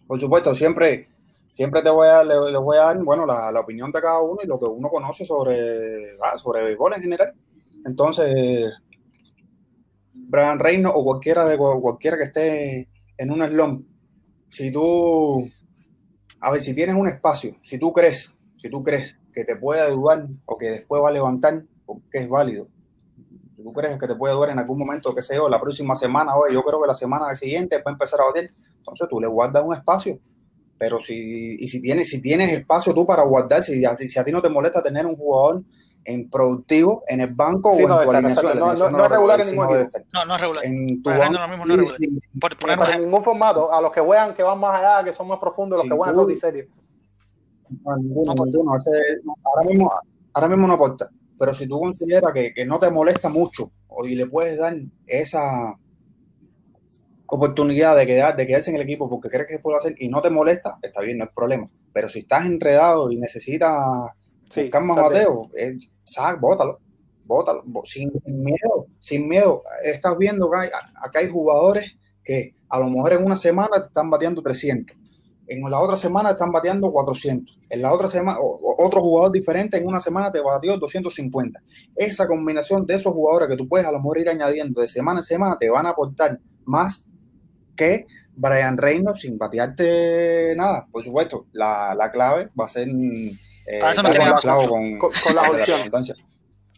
por supuesto, siempre, siempre te voy a, le, le voy a dar, bueno, la, la opinión de cada uno y lo que uno conoce sobre, ah, sobre béisbol en general. Entonces, Brian Reynolds o cualquiera de cualquiera que esté en un slump, si tú, a ver, si tienes un espacio, si tú crees, si tú crees que te puede ayudar o que después va a levantar, porque es válido. Si tú crees que te puede durar en algún momento, sé yo, la próxima semana, o yo creo que la semana siguiente va a empezar a batir, entonces tú le guardas un espacio. Pero si, y si tienes, si tienes espacio tú para guardar, si, si a ti no te molesta tener un jugador en productivo en el banco Sí, o no en tu alineación, No- alineación no- no es lo regular en ningún equipo. No, no es regular. En tu Reynolds banco, ahora mismo no es regular. sí, Por, por pero ejemplo, en ningún formato, a los que juegan, que van más allá, que son más profundos, los Sí, que juegan y serio. No, ninguno, No aporta. ninguno. Ese- no, ahora, mismo, ahora mismo no aporta. Pero si tú consideras que, que no te molesta mucho o y le puedes dar esa oportunidad de, quedar, de quedarse en el equipo porque crees que puede hacer y no te molesta, está bien, no hay problema. Pero si estás enredado y necesitas Sí, salte. bateo, eh, bótalo. Bótalo, sin miedo, sin miedo. Estás viendo que hay, acá hay jugadores que a lo mejor en una semana te están bateando 300 en la otra semana están bateando 400. En la otra semana, o- otro jugador diferente en una semana te batió 250. Esa combinación de esos jugadores que tú puedes a lo mejor ir añadiendo de semana en semana te van a aportar más que Brian Reynolds sin batearte nada. Por supuesto, la, la clave va a ser eh, Para eso no clavo con, con- con las la opciones.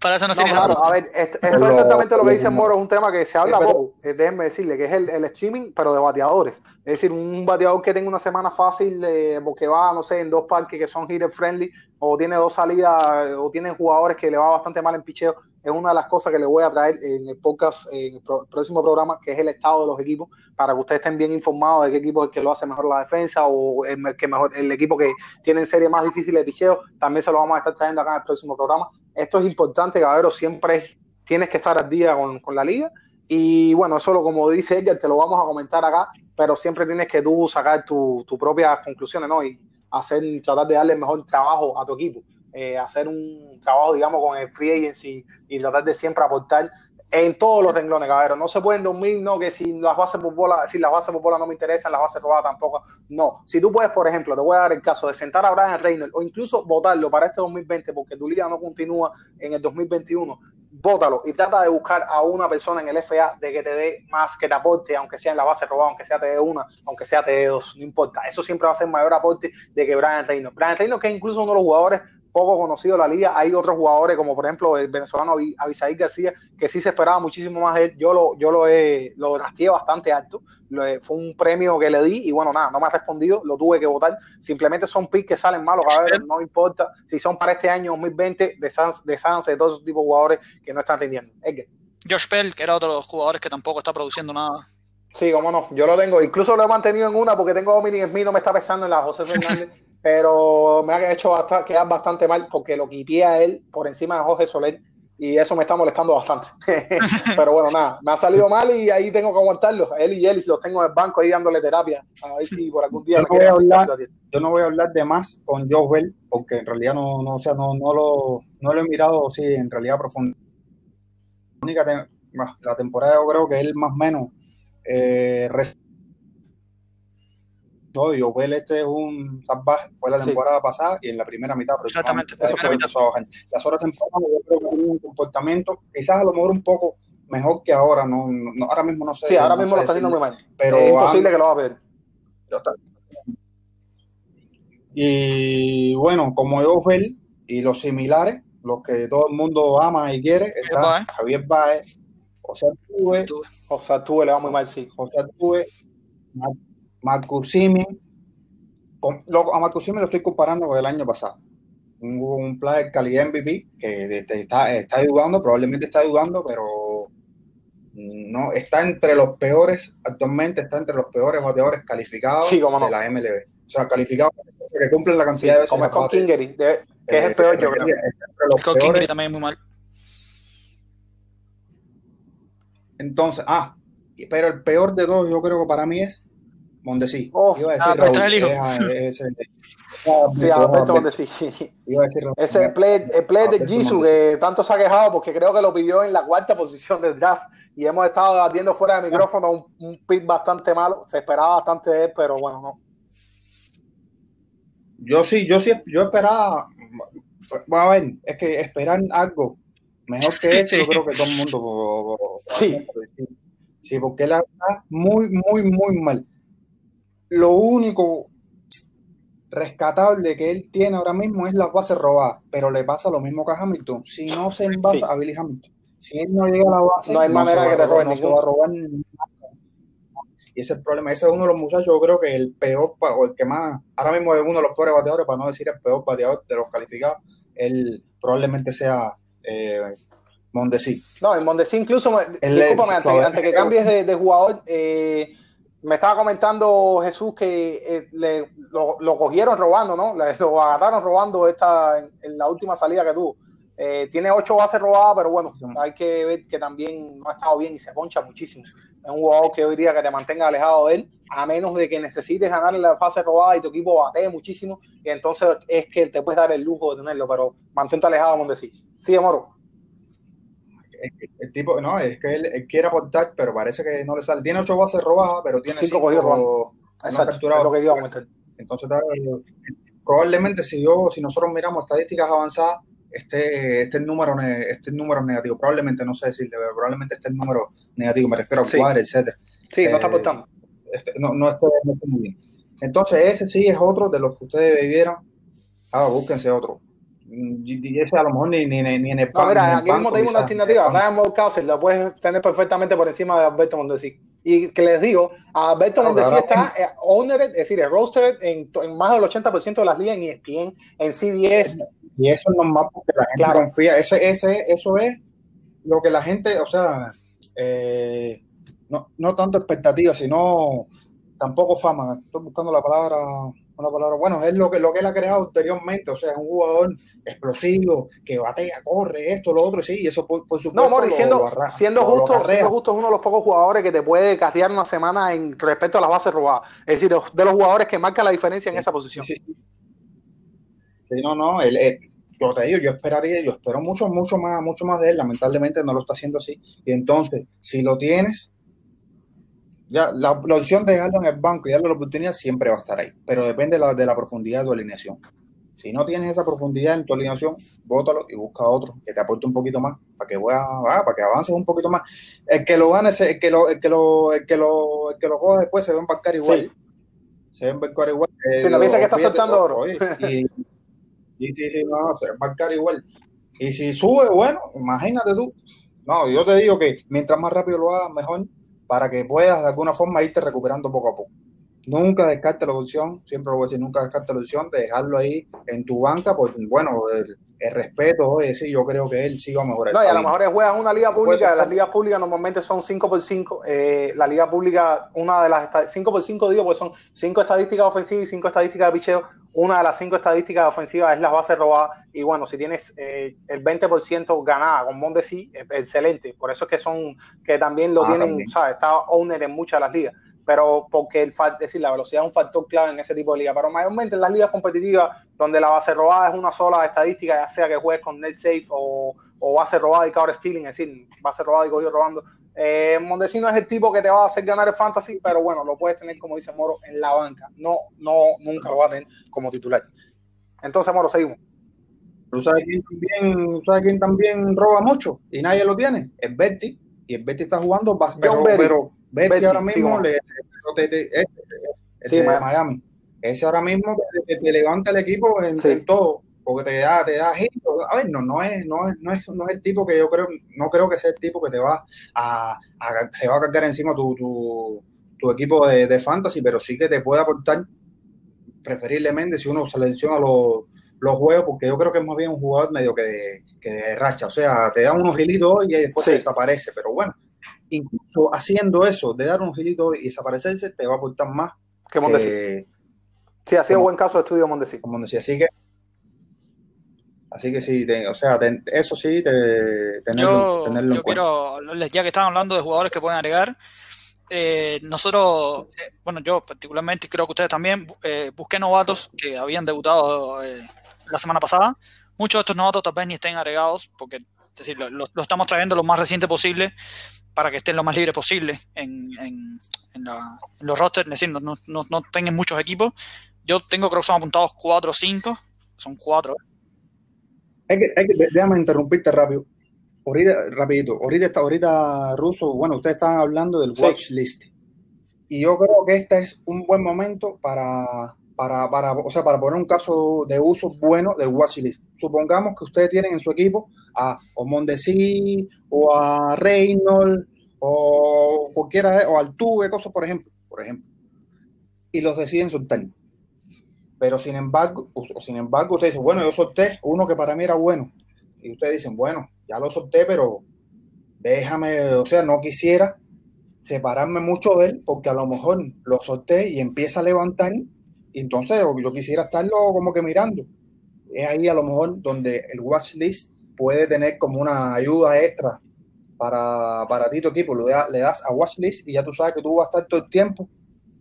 para eso no No, claro, a ver, esto, Lo- es exactamente lo que dice Moro, es un tema que se habla pero- poco, eh, déjenme decirle, que es el, el streaming, pero de bateadores. Es decir, un bateador que tenga una semana fácil, porque va, no sé, en dos parques que son hitter friendly, o tiene dos salidas, o tiene jugadores que le va bastante mal en picheo, es una de las cosas que le voy a traer en el podcast, en el próximo programa, que es el estado de los equipos, para que ustedes estén bien informados de qué equipo es el que lo hace mejor la defensa, o el, que mejor, el equipo que tiene en serie más difícil de picheo, también se lo vamos a estar trayendo acá en el próximo programa. Esto es importante, Cabero, siempre es- tienes que estar al día con la liga. Y bueno, eso lo, como dice Edgar, te lo vamos a comentar acá, pero siempre tienes que tú sacar tus tu propias conclusiones, ¿no? Y hacer, tratar de darle el mejor trabajo a tu equipo. Eh, hacer un trabajo, digamos, con el free agency y tratar de siempre aportar en todos los renglones, cabrón. No se pueden dormir, no, que si las bases por bola, si las bases por bola no me interesan, las bases robadas tampoco. No. Si tú puedes, por ejemplo, te voy a dar el caso de sentar a Brian Reynolds o incluso votarlo para este 2020 porque tu liga no continúa en el 2021, bótalo y trata de buscar a una persona en el FA de que te dé más, que te aporte, aunque sea en la base robada, aunque sea te dé una, aunque sea te dé dos, no importa. Eso siempre va a ser mayor aporte de que Brian Reynolds. Brian Reynolds, que es incluso uno de los jugadores poco conocido la liga. Hay otros jugadores, como por ejemplo el venezolano Avisaí García, que sí se esperaba muchísimo más de él. Yo lo, yo lo, he, lo bastante alto. Lo he- fue un premio que le di y bueno, nada, no me ha respondido, lo tuve que votar. Simplemente son picks que salen malos, cabrón, no importa si son para este año 2020 de Sans, de Sans, de todos esos tipos de jugadores que no están rindiendo. Edgar. Josh Bell, que era otro de los jugadores que tampoco está produciendo nada. Sí, cómo no, yo lo tengo, incluso lo he mantenido en una porque tengo a Dominic Smith, no me está pesando en la José Fernández, pero me ha hecho bastante, quedar bastante mal porque lo quipié a él por encima de Jorge Soler y eso me está molestando bastante. pero bueno, nada, me ha salido mal y ahí tengo que aguantarlo. Él y Ellis los tengo en el banco ahí dándole terapia, a ver si por algún día Yo me no voy a hablar- yo no voy a hablar de más con Joe Bell, porque en realidad no, no, o sea, no, no, lo, no lo he mirado sí, en realidad profundo. La única, te- la temporada yo creo que él más o menos eh, yo Bell este es un salvaje, fue la temporada pasada y en la primera mitad. Exactamente, eso fue Las otras temporadas yo creo que un comportamiento, quizás a lo mejor un poco mejor que ahora, no, no ahora mismo no sé. Sí, ahora mismo lo está haciendo muy mal. Pero es imposible que lo va a ver. Y bueno, como yo y los similares, los que todo el mundo ama y quiere, está Javier Baez, José Tuve, José Tuve le va muy mal, sí. José Tuve, Marcus Simeon, a Marcus Simeon lo estoy comparando con el año pasado. Un, un player calidad MVP que está, está ayudando, probablemente está ayudando, pero no está entre los peores, actualmente está entre los peores bateadores calificados de la MLB. O sea, calificados que cumplen la cantidad de veces. Como es con Kingery, que es el peor, yo creo. Con Kingery también es muy mal. Entonces, ah, pero el peor de todos yo creo que para mí es Mondesi. Oh, iba a decir ah, Raúl, el hijo. ese, sí, Alberto Mondesi. Ese play, el play de Jisoo que tanto se ha quejado porque creo que lo pidió en la cuarta posición del draft y hemos estado debatiendo fuera de micrófono un, un pick bastante malo. Se esperaba bastante de él, pero bueno, no. Yo sí, yo sí, yo esperaba. A ver, es que esperar algo mejor que esto, yo creo que todo el mundo. sí. Sí, porque él está muy, muy, muy mal lo único rescatable que él tiene ahora mismo es las bases robadas, pero le pasa lo mismo que a Hamilton. Si no se envasa a Billy Hamilton, si él no llega a la base, no hay manera que te roben, no se va a robar y ese es el problema. Ese es uno de los muchachos, yo creo que el peor, o el que más, ahora mismo es uno de los peores bateadores, para no decir el peor bateador de los calificados, él probablemente sea eh, Mondesi. No, en Mondesi incluso, discúlpame, antes, que cambies de, de jugador, eh, me estaba comentando Jesús que eh, le, lo, cogieron robando, ¿no? lo agarraron robando esta, en, la última salida que tuvo. Eh, tiene ocho bases robadas, pero bueno, hay que ver que también no ha estado bien y se poncha muchísimo. Es un jugador que hoy día que te mantenga alejado de él, a menos de que necesites ganar la fase robada y tu equipo batee muchísimo, y entonces es que te puedes dar el lujo de tenerlo, pero mantente alejado, donde sí. Sí, Moro el tipo, no, es que él, quiere aportar, pero parece que no le sale. Tiene ocho bases robadas, pero tiene cinco, cogidos robando. Exacto, lo que yo Entonces, probablemente si yo, si nosotros miramos estadísticas avanzadas, este, este número este número negativo, probablemente no sé decirle, pero probablemente este número negativo, me refiero a sí. cuadro, etcétera. Sí, no está eh, aportando. Este, no, no, está, muy bien. Entonces, ese sí es otro de los que ustedes vivieron. Ah, búsquense otro y ese a lo mejor ni, ni, ni en el No, mira, aquí mismo tengo una alternativa. Ryan Mountcastle la puedes tener perfectamente por encima de Alberto Mondesi. Y que les digo, Alberto Mondesi está eh, ownered, es decir, rostered en, en, más del 80% de las ligas en ESPN, en CBS. Y eso es normal porque la gente confía. Ese, ese, eso es lo que la gente, o sea, eh, no, no tanto expectativa, sino tampoco fama. Estoy buscando la palabra palabra, bueno, es lo que, lo que él ha creado anteriormente, o sea, es un jugador explosivo, que batea, corre, esto, lo otro, sí, y eso por, supuesto. No, Mori, siendo, siendo, justo, siendo justo es uno de los pocos jugadores que te puede castigar una semana en respecto a las bases robadas, es decir, de los jugadores que marcan la diferencia en esa posición. Sí, no, no, él, yo te digo, yo esperaría, yo espero mucho, mucho más, mucho más de él, lamentablemente no lo está haciendo así, y entonces, si lo tienes, ya, la, opción de dejarlo en el banco y darle la oportunidad siempre va a estar ahí, pero depende de la, de la profundidad de tu alineación. Si no tienes esa profundidad en tu alineación, bótalo y busca otro que te aporte un poquito más para que ah, para que avances un poquito más. El que lo gane, el que lo, el que lo, el que lo, el que lo coja después se va a embarcar igual. Se va a embarcar igual. si no piensa que está soltando oro. y, sí, sí, no, se va a embarcar igual. Y si sube, bueno, imagínate tú. No, yo te digo que mientras más rápido lo hagas, mejor para que puedas de alguna forma irte recuperando poco a poco. Nunca descarte la opción, siempre lo voy a decir, nunca descarte la opción de dejarlo ahí en tu banca, porque bueno, el, respeto, oye, sí, yo creo que él sí va a mejorar. No, y a lo mejor juegan una liga pública, las ligas públicas normalmente son 5 por 5, eh, la liga pública, una de las 5 por 5 digo, pues son 5 estadísticas ofensivas y 5 estadísticas de picheo, una de las 5 estadísticas ofensivas es la base robada, y bueno, si tienes eh, el 20% ganada con Mondesi, excelente, por eso es que son, que también lo ah, tienen, ¿sabes? Está owner en muchas de las ligas pero porque el es decir, la velocidad es un factor clave en ese tipo de liga. Pero mayormente en las ligas competitivas, donde la base robada es una sola estadística, ya sea que juegues con net safe o, o base robada y cover stealing, es decir, base robada y cogido robando. Eh, Mondesino es el tipo que te va a hacer ganar el fantasy, pero bueno, lo puedes tener, como dice Moro, en la banca. No, no, nunca lo va a tener como titular. Entonces, Moro, seguimos. ¿Tú sabes quién también, ¿sabes quién también roba mucho y nadie lo tiene? Es Betty. Y el Betty está jugando, pero, Betty, Betty ahora mismo sí, le, le, le, este, sí, de Miami. Ese ahora mismo te, te levanta el equipo en, sí. en, todo, porque te da, te da giro. A ver, no, no es, no es, no es, no es el tipo que yo creo, no creo que sea el tipo que te va a, a se va a cargar encima tu, tu, tu equipo de, de, fantasy, pero sí que te puede aportar preferiblemente si uno selecciona los, los juegos, porque yo creo que es más bien un jugador medio que de, que de racha, o sea, te da unos gilitos y después se desaparece, pero bueno, incluso haciendo eso, de dar un gilito y desaparecerse, te va a aportar más que Mondesi. Eh, sí, ha sido como, buen caso de estudio Mondesi. Como Mondesi, así que Así que sí, te, o sea, te, eso sí, te, tenerlo, yo, tenerlo yo quiero, ya que están hablando de jugadores que pueden agregar, eh, nosotros, eh, bueno, yo particularmente, creo que ustedes también, eh, busqué novatos que habían debutado eh, la semana pasada. Muchos de estos novatos tal vez ni estén agregados, porque es decir, lo, lo, lo, estamos trayendo lo más reciente posible para que estén lo más libre posible en, en, en, la, en los rosters, es decir, no, no, no, tengan muchos equipos. Yo tengo, creo que son apuntados 4 o 5, son 4. Hay que, hay que, déjame interrumpirte rápido. Ahorita, rapidito, ahorita está, ahorita Ruso, bueno, ustedes estaban hablando del sí. watch list. Y yo creo que este es un buen momento para, para, para, o sea, para poner un caso de uso bueno del watch list. Supongamos que ustedes tienen en su equipo a Mondesi, o a Reynolds, o cualquiera, o Altuve, cosas por ejemplo, por ejemplo. Y los deciden soltar. Pero sin embargo, o sin embargo, ustedes dicen, bueno, yo solté uno que para mí era bueno. Y ustedes dicen, bueno, ya lo solté, pero déjame, o sea, no quisiera separarme mucho de él porque a lo mejor lo solté y empieza a levantar entonces yo quisiera estarlo como que mirando. Es ahí a lo mejor donde el watch list puede tener como una ayuda extra para, para ti, tu equipo. Le, le das a watch list y ya tú sabes que tú vas a estar todo el tiempo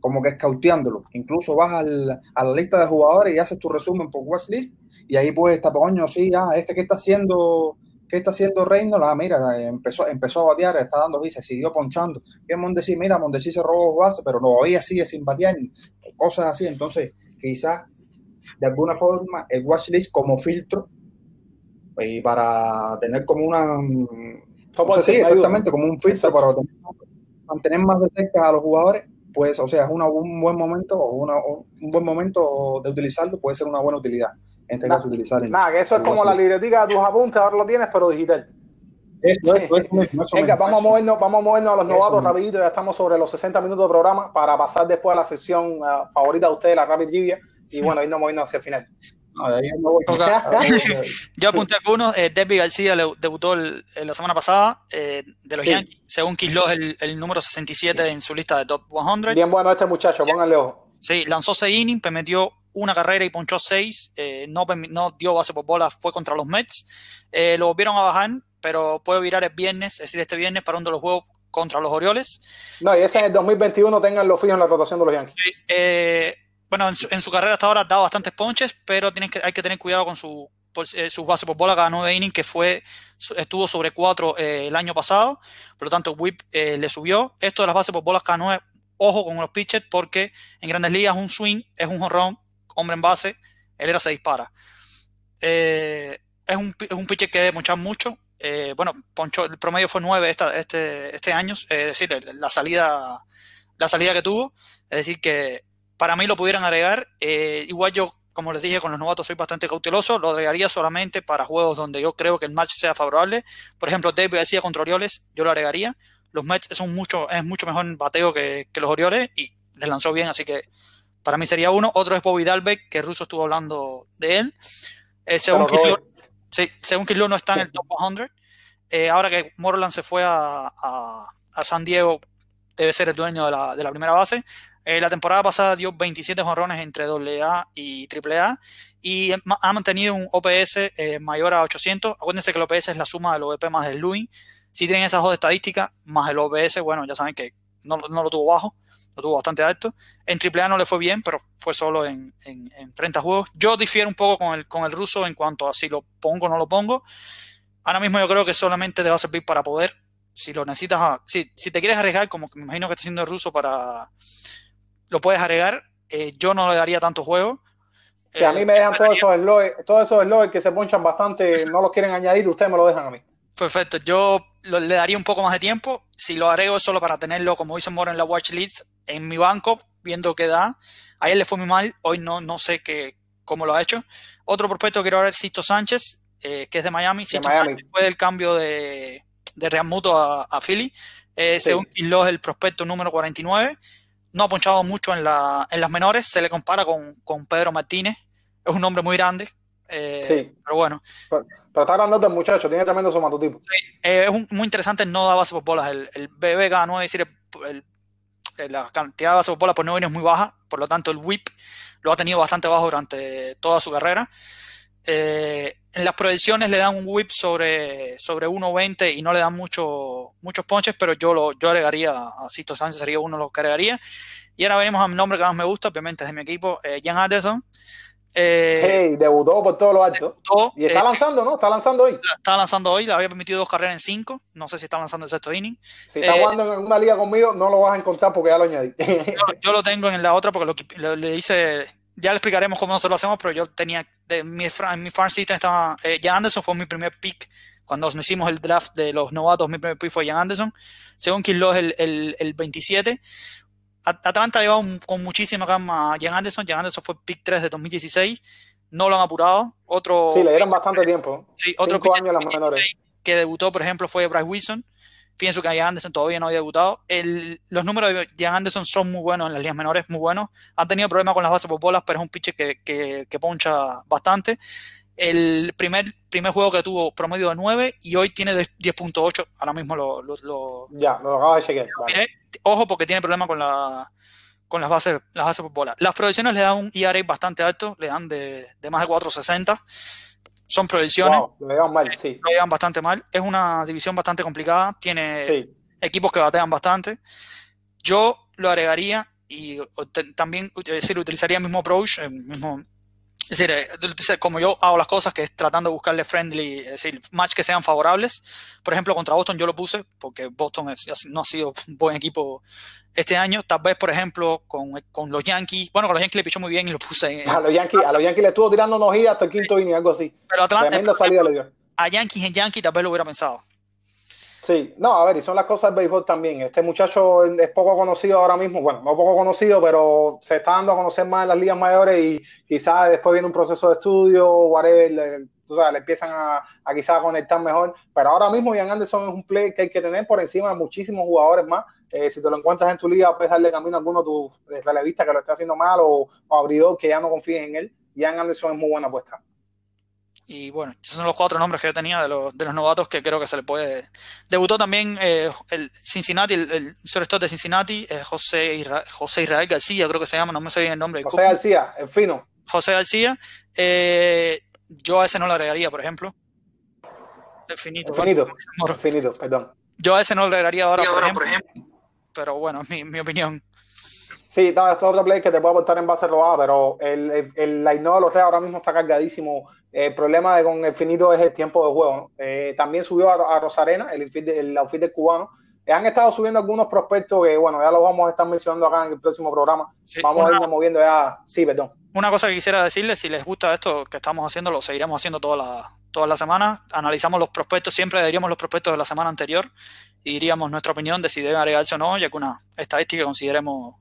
como que escauteándolo. Incluso vas al, a la lista de jugadores y haces tu resumen por watch list y ahí puedes estar, coño, sí, ah, este que está haciendo, ¿qué está haciendo Reynolds? Ah, mira, empezó, empezó a batear, está dando visa, siguió ponchando. ¿Qué Mondesi? Mira, Mondesi se robó base, pero todavía sigue sin batear, cosas así. Entonces, quizás de alguna forma el watchlist como filtro y para tener como una o sea, sí, exactamente como un filtro para mantener más de cerca a los jugadores pues o sea es un buen momento una, un buen momento de utilizarlo puede ser una buena utilidad en este caso utilizar el, nada que eso es como la libretica de tus apuntes ahora lo tienes pero digital eso, eso, eso, Venga, vamos a movernos, vamos a movernos a los novatos rapidito, ya estamos sobre los 60 minutos de programa para pasar después a la sesión uh, favorita de ustedes, la Rapid Trivia, y bueno, irnos moviendo hacia el final. No, Yo apunté algunos. Eh, Debbie García le, debutó el, la semana pasada eh, de los sí. Yankees. Según Kislo, es el, el, número 67 en su lista de top 100. Bien bueno este muchacho, sí. pónganle ojo. Sí, lanzó 6 innings, metió una carrera y ponchó 6. Eh, no, no, dio base por bola, fue contra los Mets. Eh, lo volvieron a bajar, pero puede virar el viernes, es decir, este viernes para uno de los juegos contra los Orioles. No, y ese en el 2021 tengan lo fijo en la rotación de los Yankees. Eh, bueno, en su, en su, carrera hasta ahora ha dado bastantes ponches, pero tienes que, hay que tener cuidado con su, por, eh, sus bases por bola cada nueve innings, que fue estuvo sobre cuatro eh, el año pasado. Por lo tanto, Whip eh, le subió. Esto de las bases por bolas cada nueve, ojo con los pitchers, porque en grandes ligas un swing es un jonrón, hombre en base, el era se dispara. Eh, es, un, es un pitcher que debe mucho. bueno, poncho, el promedio fue nueve esta, este, este año, es decir, la salida, la salida que tuvo. Es decir, que para mí lo pudieran agregar. Eh, igual yo, como les dije, con los novatos soy bastante cauteloso. Lo agregaría solamente para juegos donde yo creo que el match sea favorable. Por ejemplo, David García contra Orioles, yo lo agregaría. Los Mets es, un mucho, es mucho mejor bateo que, que, los Orioles y les lanzó bien, así que para mí sería uno. Otro es Bobby Dalbeck, que Russo estuvo hablando de él. Eh, según Kislo, sí, según Kislo no está en el top 100. Eh, ahora que Moreland se fue a, a, a San Diego, debe ser el dueño de la, de la primera base. Eh, la temporada pasada dio 27 jonrones entre AA y AAA y ha mantenido un OPS eh, mayor a 800. Acuérdense que el OPS es la suma del OVP más el LUI. Si tienen esas dos estadísticas más el OPS, bueno, ya saben que no, no, lo tuvo bajo, lo tuvo bastante alto. En AAA no le fue bien, pero fue solo en, en, en 30 juegos. Yo difiero un poco con el, con el ruso en cuanto a si lo pongo o no lo pongo. Ahora mismo yo creo que solamente te va a servir para poder. Si lo necesitas, si, si te quieres arriesgar, como me imagino que está haciendo el ruso para... Lo puedes agregar. Eh, yo no le daría tanto juego. Si a mí me dejan todos esos esloes, todos esos que se ponchan bastante, no los quieren añadir, ustedes me lo dejan a mí. Perfecto, yo lo, le daría un poco más de tiempo. Si lo agrego solo para tenerlo, como dice Moro, en la watch list, en mi banco, viendo qué da. Ayer le fue muy mal, hoy no, no sé qué, cómo lo ha hecho. Otro prospecto quiero ver, Sisto Sánchez, eh, que es de Miami. Sisto Miami. Sánchez fue del cambio de, de Real Muto a, a Philly. Eh, Sí. Según Quiló es el prospecto número 49. No ha ponchado mucho en, la, en las menores. Se le compara con, con Pedro Martínez. Es un hombre muy grande. Eh, Sí. Pero bueno, Pero, pero está grandote el muchacho, tiene tremendo somatotipo. eh, es un- muy interesante no da base por bolas. El, el BB cada 9, es decir, el- el- la cantidad de base por bolas por 9 es muy baja, por lo tanto el whip lo ha tenido bastante bajo durante toda su carrera. Eh, en las proyecciones le dan un whip sobre, sobre 1.20 y no le dan mucho, muchos ponches, pero yo lo yo agregaría a Sisto Sánchez, sería uno de los que agregaría. Y ahora venimos al nombre que más me gusta, obviamente es de mi equipo, eh, Jan Anderson. Eh, Hey, debutó por todo lo alto. debutó, Y está eh, lanzando, ¿no? Está lanzando hoy. estaba lanzando hoy, le había permitido dos carreras en cinco, no sé si está lanzando el sexto inning. Si está eh, jugando en una liga conmigo, no lo vas a encontrar porque ya lo añadí. yo, yo lo tengo en la otra porque lo, que- lo- le hice, ya le explicaremos cómo nosotros lo hacemos, pero yo tenía, de, mi, mi farm system estaba, Jan Anderson fue mi primer pick, cuando nos hicimos el draft de los novatos, mi primer pick fue Jan Anderson, según Kirlo es el, el, el 27. At- Atlanta ha llevado un- con muchísima calma a Jan Anderson, Jan Anderson fue pick 3 de 2016, no lo han apurado, otro... Sí, le dieron bastante tiempo. Sí, otro Cinco años las menores. 16 que debutó, por ejemplo, fue Bryce Wilson. Pienso que Ian Anderson todavía no había debutado. El- los números de Ian Anderson son muy buenos en las líneas menores, muy buenos. Han tenido problemas con las bases por bolas, pero es un pitcher que, que, que poncha bastante. El primer, primer juego que tuvo promedio de 9 y hoy tiene de 10.8. Ahora mismo lo, lo- lo- Ya, lo acabo de chequear. Vale. Ojo porque tiene problemas con, la, con las, bases, las bases por bola. Las proyecciones le dan un ERA bastante alto, le dan de, de más de 4.60. Son proyecciones Wow, lo llevan mal, sí. lo llevan bastante mal. Es una división bastante complicada. Tiene Sí. equipos que batean bastante. Yo lo agregaría y también decir, utilizaría el mismo approach, el mismo, es decir, eh, como yo hago las cosas, que es tratando de buscarle friendly, es decir, match que sean favorables. Por ejemplo, contra Boston yo lo puse, porque Boston es- no ha sido un buen equipo este año. Tal vez, por ejemplo, con, con los Yankees, bueno, con los Yankees le pichó muy bien y lo puse en, A los Yankees, a los Yankees le estuvo tirando unos hits hasta el quinto inning, algo así. pero Atlanta, Tremenda salida le dio. a Yankees en Yankees tal vez lo hubiera pensado. Sí, no, a ver, y son las cosas del béisbol también. Este muchacho es poco conocido ahora mismo, bueno, no poco conocido, pero se está dando a conocer más en las ligas mayores y quizás después viene un proceso de estudio, whatever, le, tú sabes, le empiezan a, a quizás conectar mejor. Pero ahora mismo Ian Anderson es un play que hay que tener por encima de muchísimos jugadores más. Eh, si te lo encuentras en tu liga, puedes darle camino a alguno de tus relevistas que lo esté haciendo mal o, o abridor que ya no confíes en él. Ian Anderson es muy buena apuesta. Y bueno, esos son los cuatro nombres que yo tenía de los, de los novatos que creo que se le puede. Debutó también eh, el Cincinnati, el, el shortstop de Cincinnati, eh, José, Isra- José Israel García, creo que se llama, no me sé bien el nombre. José García, el fino. José García. eh, yo a ese no lo agregaría, por ejemplo. Definito. El finito. El finito, perdón. Yo a ese no lo agregaría ahora, por ejemplo. Pero bueno, es mi, mi opinión. Sí, no, esto es otro play que te puede aportar en base robada, pero el, el, el de los tres ahora mismo está cargadísimo. El problema de con el finito es el tiempo de juego. ¿no? Eh, también subió a, a Rosarena, el el outfit del cubano. Eh, han estado subiendo algunos prospectos que, bueno, ya los vamos a estar mencionando acá en el próximo programa. Sí, Vamos a irnos moviendo ya. Sí, perdón. Una cosa que quisiera decirles, si les gusta esto que estamos haciendo, lo seguiremos haciendo toda la, toda la semana. Analizamos los prospectos, siempre diríamos los prospectos de la semana anterior y diríamos nuestra opinión de si deben agregarse o no y alguna estadística que consideremos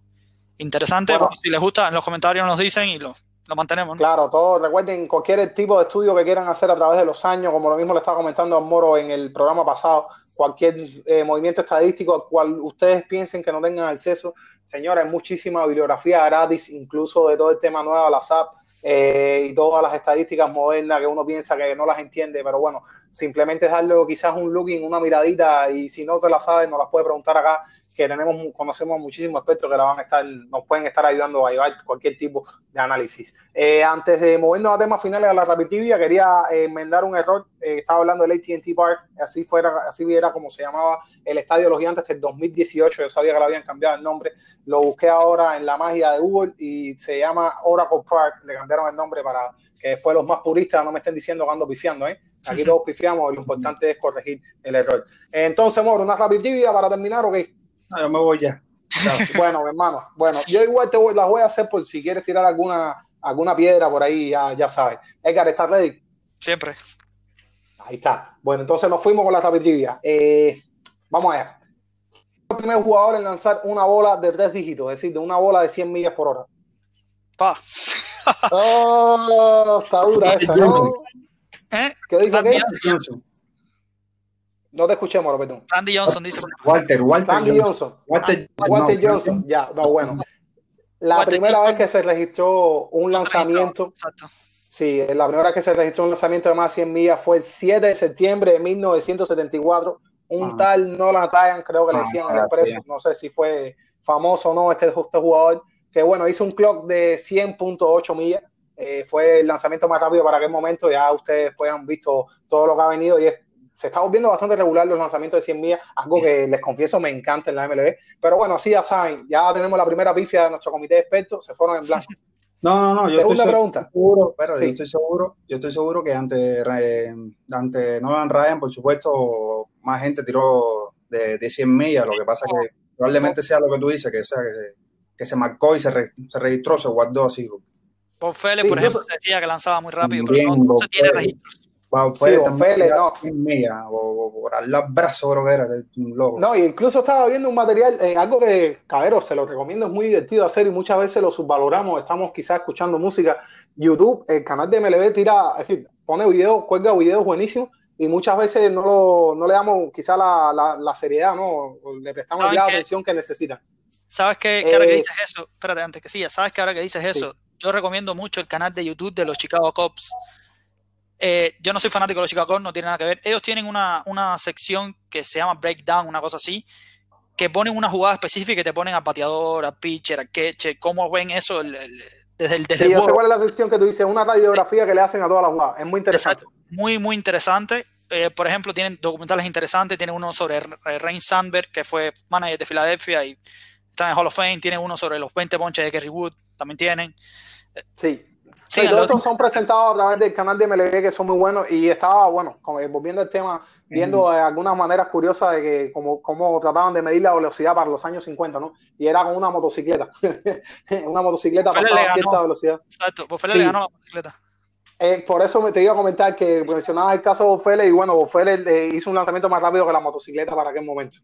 interesante. Bueno. si les gusta, en los comentarios nos dicen y lo, lo mantenemos. ¿no? Claro, todos recuerden cualquier tipo de estudio que quieran hacer a través de los años, como lo mismo le estaba comentando a Moro en el programa pasado, cualquier eh, movimiento estadístico al cual ustedes piensen que no tengan acceso, señora, hay muchísima bibliografía gratis, incluso de todo el tema nuevo de la SAP eh, y todas las estadísticas modernas que uno piensa que no las entiende, pero bueno, simplemente darle quizás un looking, una miradita y si no te la sabes, nos las puede preguntar acá que tenemos, conocemos muchísimos expertos que la van a estar, nos pueden estar ayudando a llevar cualquier tipo de análisis. Eh, antes de movernos a temas finales a la rapidivia, quería eh, enmendar un error. Eh, estaba hablando del AT&T Park, así fuera, así era como se llamaba el Estadio de los Gigantes del 2018. Yo sabía que le habían cambiado el nombre. Lo busqué ahora en la magia de Google y se llama Oracle Park. Le cambiaron el nombre para que después los más puristas no me estén diciendo que ando pifiando, ¿eh? Aquí todos pifiamos, lo importante es corregir el error. Entonces, Moro, una rapidivia para terminar, ¿o qué? No, yo me voy ya. bueno, hermano, bueno, yo igual te voy, las voy a hacer por si quieres tirar alguna, alguna piedra por ahí, ya, ya sabes. Edgar, ¿estás ready? Siempre. Ahí está. Bueno, entonces nos fuimos con la rapidivia. Eh, vamos allá. El primer jugador en lanzar una bola de tres dígitos, es decir, de una bola de 100 millas por hora. Pa. Oh, está dura esa, ¿no? ¿Eh? ¿Qué dijo qué? No te escuché, Moro, perdón. Randy Johnson dice. Walter, Walter. Randy Johnson. Walter, Walter no, Johnson, ya, no, bueno. La Walter primera Johnson. vez que se registró un lanzamiento, Exacto. sí, la primera vez que se registró un lanzamiento de más de 100 millas fue el 7 de septiembre de 1974. Un Ah. tal Nolan Ryan, creo que le Ah, decían en el ah, preso, no sé si fue famoso o no este, este jugador, que bueno, hizo un clock de 100.8 millas. Eh, fue el lanzamiento más rápido para aquel momento. Ya ustedes pues han visto todo lo que ha venido y es- se está volviendo bastante regular los lanzamientos de 100 millas, algo que les confieso me encanta en la MLB. Pero bueno, así ya saben, ya tenemos la primera pifia de nuestro comité de expertos, se fueron en blanco. No, no, no. Yo Segunda estoy pregunta. seguro, pero Sí. yo estoy seguro, yo estoy seguro que ante, ante Nolan Ryan, por supuesto, más gente tiró de, de 100 millas. Lo que pasa es que probablemente sea lo que tú dices, que, o sea, que, se, que se marcó y se, re- se registró, se guardó así. Fele, Sí, por ejemplo, incluso- decía que lanzaba muy rápido, pero no, se tiene registros. Wow, Sí, fue Don también Fele, tiró no. 100 millas, o, o por al brazo, creo que era, de un loco. No, y incluso estaba viendo un material, eh, algo que, cabero, se lo recomiendo, es muy divertido hacer y muchas veces lo subvaloramos. Estamos quizás escuchando música. YouTube, el canal de MLB tira, es decir, pone videos, cuelga videos buenísimos y muchas veces no, lo, no le damos quizás la, la, la seriedad, ¿no? O le prestamos ¿Saben la qué? atención que necesitan. ¿Sabes qué? Que ahora que Eh, dices eso, espérate antes que siga, ¿sabes que ahora que dices eso? Yo recomiendo mucho el canal de YouTube de los Chicago Cubs. Eh, yo no soy fanático de los Chicago no tiene nada que ver. Ellos tienen una, una sección que se llama Breakdown, una cosa así, que ponen una jugada específica y te ponen al bateador, al pitcher, al catcher, cómo ven eso el- el- desde el, desde Sí, el yo sé cuál es la sección que tú dices, una radiografía que le hacen a todas las jugadas. Es muy interesante. Exacto. Muy, muy interesante. Eh, por ejemplo, tienen documentales interesantes. Tienen uno sobre eh, Rain Sandberg, que fue manager de Filadelfia y está en Hall of Fame. Tienen uno sobre los 20 ponches de Kerry Wood. También tienen. Sí. Sí, todos estos son presentados a través del canal de MLB que son muy buenos y estaba, bueno, como- eh, volviendo al tema, viendo eh, algunas maneras curiosas de que cómo, cómo trataban de medir la velocidad para los años 50, ¿no? Y era con una motocicleta. una motocicleta Fue le pasaba a cierta velocidad. Exacto. Pues Fele Sí. le ganó la bicicleta. Eh, por eso me te iba a comentar que mencionabas el caso de Bofele y bueno, Bofele eh, hizo un lanzamiento más rápido que la motocicleta para aquel momento.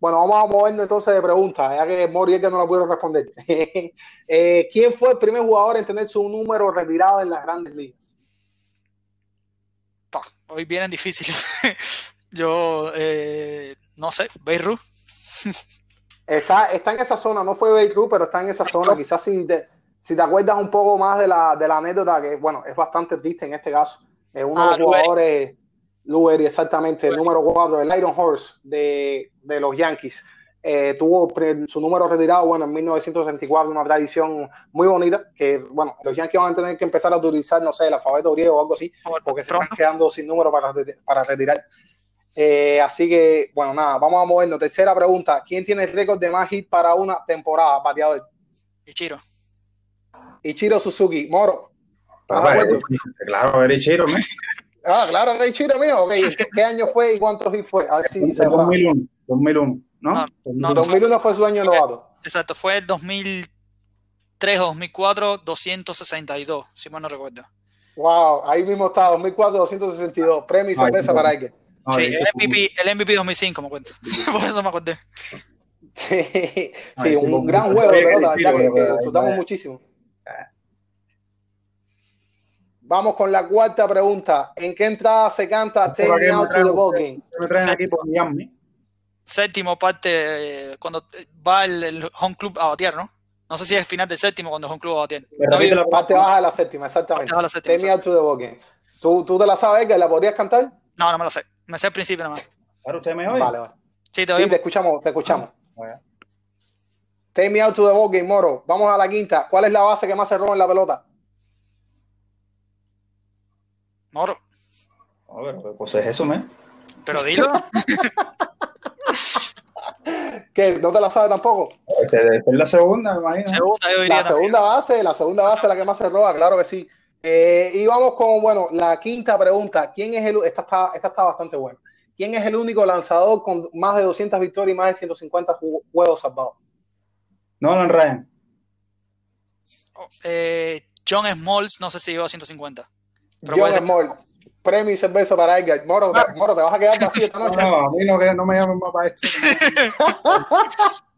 Bueno, vamos a movernos entonces de preguntas, ya que Mori es que no la puedo responder. Eh, ¿Quién fue el primer jugador en tener su número retirado en las grandes ligas? Pa, hoy vienen difíciles. Yo eh, no sé, Beirut. Está, está en esa zona, no fue Babe Ruth, pero está en esa zona. Quizás si te, si te acuerdas un poco más de la, de la anécdota, que bueno, es bastante triste en este caso. Es uno Ah, de los Lou Gehrig. jugadores, Gehrig, exactamente, el número 4, el Iron Horse de, de los Yankees. Eh, tuvo su número retirado, bueno, en 1964, una tradición muy bonita, que bueno, los Yankees van a tener que empezar a utilizar, no sé, el alfabeto griego o algo así, porque se están quedando sin número para, para retirar. Eh, así que, bueno, nada, vamos a movernos. Tercera pregunta: ¿Quién tiene el récord de más hit para una temporada, bateador? Ichiro. Ichiro Suzuki, Moro. Papá, claro, era Ichiro, ¿no? Ah, claro, era Ichiro mío. Ok, ¿Qué, año fue y cuántos hits fue? A ver si se lo sabe. 2001, 2001, ¿no? No, no, no. 2001 fue su año novato. Exacto, fue el 2003 o 2004, 262, si mal no recuerdo. Wow, ahí mismo está, 2004, 262. Premio y no. para Ike. No, sí, el fue- MVP, el MVP 2005, me cuento. Por eso me acordé. Sí, sí, un gran juego de pelota, ¿verdad? Que, disfrutamos ahí- muchísimo. Vamos con la cuarta pregunta. ¿En qué entrada se canta Take ¿Para Me Out to the Ball ustedes? Game? Me traen Sí. aquí por Miami. Séptimo parte, eh, cuando va el, el home club a batear, ¿no? No sé si es el final del séptimo cuando el home club va a batear. La Parte baja de la séptima, exactamente. La séptima, Take Me Out to the Ball Game. ¿Tú, tú te la sabes, que la podrías cantar? no, no me lo sé. Me sé el principio nada más. Ahora usted me oye. Vale, vale. Sí, te Sí, te escuchamos, te escuchamos. Take me out to the ball game, Moro. Vamos a la quinta. ¿Cuál es la base que más se roba en la pelota? Moro. A ver, pues es eso, ¿me? Pero dilo. ¿Qué? ¿No te la sabes tampoco? Esta es la segunda, me imagino. Segunda, yo diría La segunda base, la segunda base es la que más se roba, claro que sí. Eh, y vamos con, bueno, la quinta pregunta. ¿Quién es el, esta está, esta está bastante buena. ¿Quién es el único lanzador con más de 200 victorias y más de 150 ju- juegos salvados? Nolan Ryan. Eh, John Smalls, no sé si llegó a 150. John. Small. Premio y cerveza para Edgar. Moro, te, Moro, te vas a quedar vacío esta No, noche. no, a mí no, no me llamen más para esto.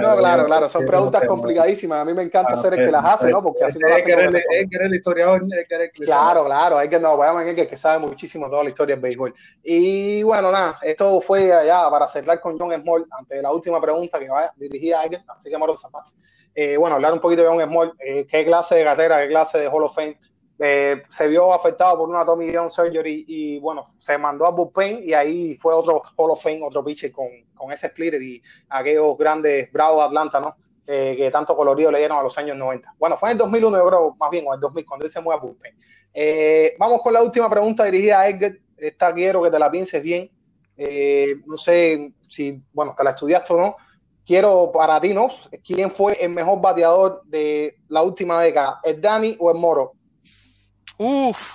No, claro, claro, son preguntas complicadísimas. A mí me encanta ser el que las hace, ¿no? Porque así no las Es tengo el- es eres el historiador, es que eres el Claro, claro, hay que no, vayamos en el que sabe muchísimo toda la historia del béisbol. Y bueno, nada, esto fue allá para cerrar con John Small ante la última pregunta que va dirigida a alguien, así que Moro Zapatos. Eh, bueno, hablar un poquito de John Small, eh, qué clase de carrera, qué clase de Hall of Fame. Eh, se vio afectado por una Tommy John surgery y bueno, se mandó a bullpen y ahí fue otro Hall of Fame, otro pitcher con, con ese splitter y aquellos grandes bravos de Atlanta, ¿no? Eh, que tanto colorido le dieron a los años 90. Bueno, fue en el 2001, yo creo, más bien, o en el 2000, cuando él se mueve a bullpen. Eh, vamos con la última pregunta dirigida a Edgar. Esta quiero que te la pienses bien. No sé si, bueno, te la estudiaste o no. Quiero para ti, ¿no? ¿Quién fue el mejor bateador de la última década? ¿El Dani o el Moro? Uf.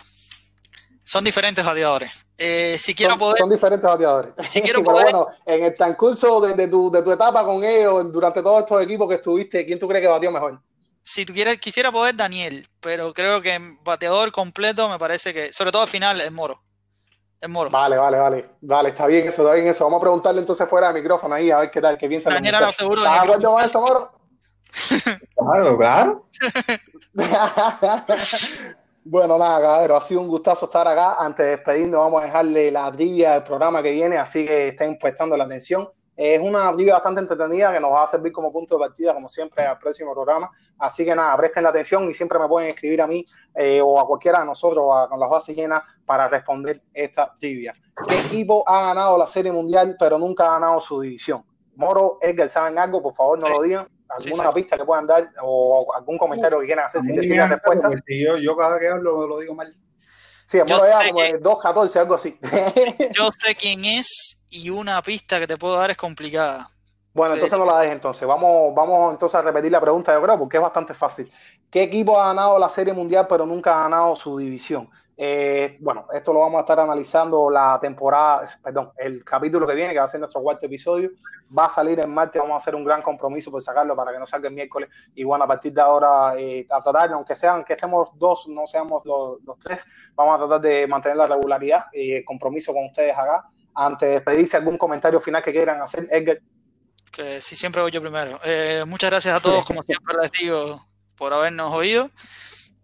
Son diferentes bateadores. Eh, si quiero son, poder. son diferentes bateadores. Si quiero Pero poder- bueno, en el transcurso de, de tu, de tu etapa con ellos, durante todos estos equipos que estuviste, ¿quién tú crees que batió mejor? Si tuviera, quisiera poder, Daniel, pero creo que en bateador completo me parece que, sobre todo al final, es Moro. Es Moro. Vale, vale, vale. Vale, está bien eso, está bien eso. Vamos a preguntarle entonces fuera de micrófono ahí, a ver qué tal, qué piensa la Daniel ahora seguro ¿Estás de acuerdo con eso, Moro? Claro, claro. Bueno, nada, cabrón, ha sido un gustazo estar acá. Antes de despedirnos, vamos a dejarle la trivia del programa que viene, así que estén prestando la atención. Es una trivia bastante entretenida que nos va a servir como punto de partida, como siempre, al próximo programa. Así que nada, presten la atención y siempre me pueden escribir a mí eh, o a cualquiera de nosotros a- con las bases llenas para responder esta trivia. ¿Qué equipo ha ganado la Serie Mundial pero nunca ha ganado su división? Moro, Edgar, ¿saben algo? Por favor, no Sí. lo digan. ¿Alguna sí. pista que puedan dar o algún comentario que quieran hacer sin decir la respuesta? yo, yo cada que hablo lo digo mal. Sí, Yo sé como que- de 2.14, algo así. Yo sé quién es y una pista que te puedo dar es complicada. Bueno, Sí. entonces no la dejes entonces. Vamos, vamos entonces a repetir la pregunta, yo creo, porque es bastante fácil. ¿Qué equipo ha ganado la Serie Mundial pero nunca ha ganado su división? Eh, bueno, esto lo vamos a estar analizando la temporada, perdón, el capítulo que viene, que va a ser nuestro cuarto episodio. Va a salir en martes, vamos a hacer un gran compromiso por sacarlo para que no salga el miércoles. Y bueno, a partir de ahora, eh, a tratar, aunque sean que estemos dos, no seamos los, los tres, vamos a tratar de mantener la regularidad y el compromiso con ustedes acá. Antes de despedirse, algún comentario final que quieran hacer, Edgar. Que sí, siempre voy yo primero. Eh, muchas gracias a todos, como siempre les digo, por habernos oído.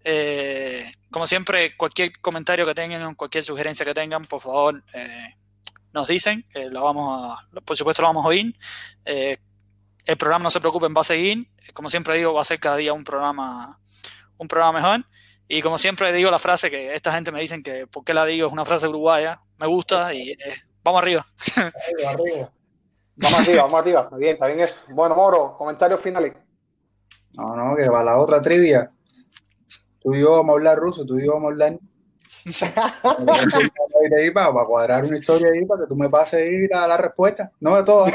Eh, como siempre, cualquier comentario que tengan, cualquier sugerencia que tengan, por favor, eh, nos dicen. eh, lo vamos a, por supuesto, lo vamos a oír. Eh, el programa, no se preocupen, va a seguir. Como siempre digo, va a ser cada día un programa, un programa mejor. Y como siempre digo la frase que esta gente me dicen que, ¿por qué la digo? Es una frase uruguaya. Me gusta y eh, vamos arriba. Vamos arriba, vamos arriba. Está bien, está bien eso. Bueno, Moro, comentarios finales. No, no, que va la otra trivia. Tú y yo vamos a hablar ruso, tú y yo vamos a hablar. ahí para, para cuadrar una historia ahí para que tú me pases ahí la, la respuesta. No de todas,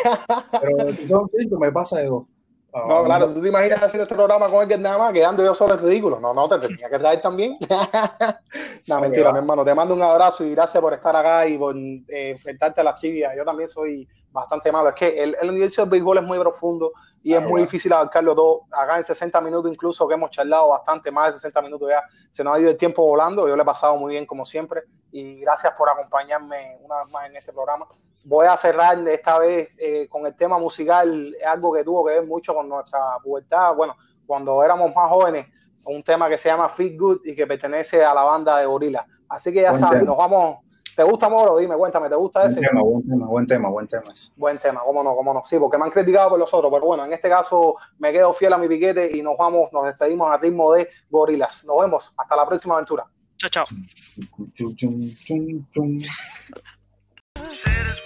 pero si son cinco, me pasa de dos. No, claro, tú te imaginas hacer este programa con Edgar nada más, quedando yo solo en ridículo. No, no, te tenía que traer también. no, mentira, mi hermano. Te mando un abrazo y gracias por estar acá y por eh, enfrentarte a las trivias. Yo también soy bastante malo. Es que el, el universo del béisbol es muy profundo y es muy difícil abarcarlo todo. Acá en 60 minutos, incluso que hemos charlado bastante, más de 60 minutos ya, se nos ha ido el tiempo volando. Yo le he pasado muy bien, como siempre. Y gracias por acompañarme una vez más en este programa. Voy a cerrar esta vez eh, con el tema musical, algo que tuvo que ver mucho con nuestra pubertad. Bueno, cuando éramos más jóvenes, un tema que se llama Feel Good y que pertenece a la banda de Gorila. Así que ya tema. nos vamos. ¿Te gusta Moro? Dime, cuéntame, ¿te gusta Buen ese? tema, buen tema, buen tema, buen tema. ese. Buen tema, cómo no, cómo no. Sí, porque me han criticado por los otros, pero bueno, en este caso me quedo fiel a mi piquete y nos vamos, nos despedimos al ritmo de Gorilas. Nos vemos, hasta la próxima aventura. Chao, chao. Chum, chum, chum, chum. Seres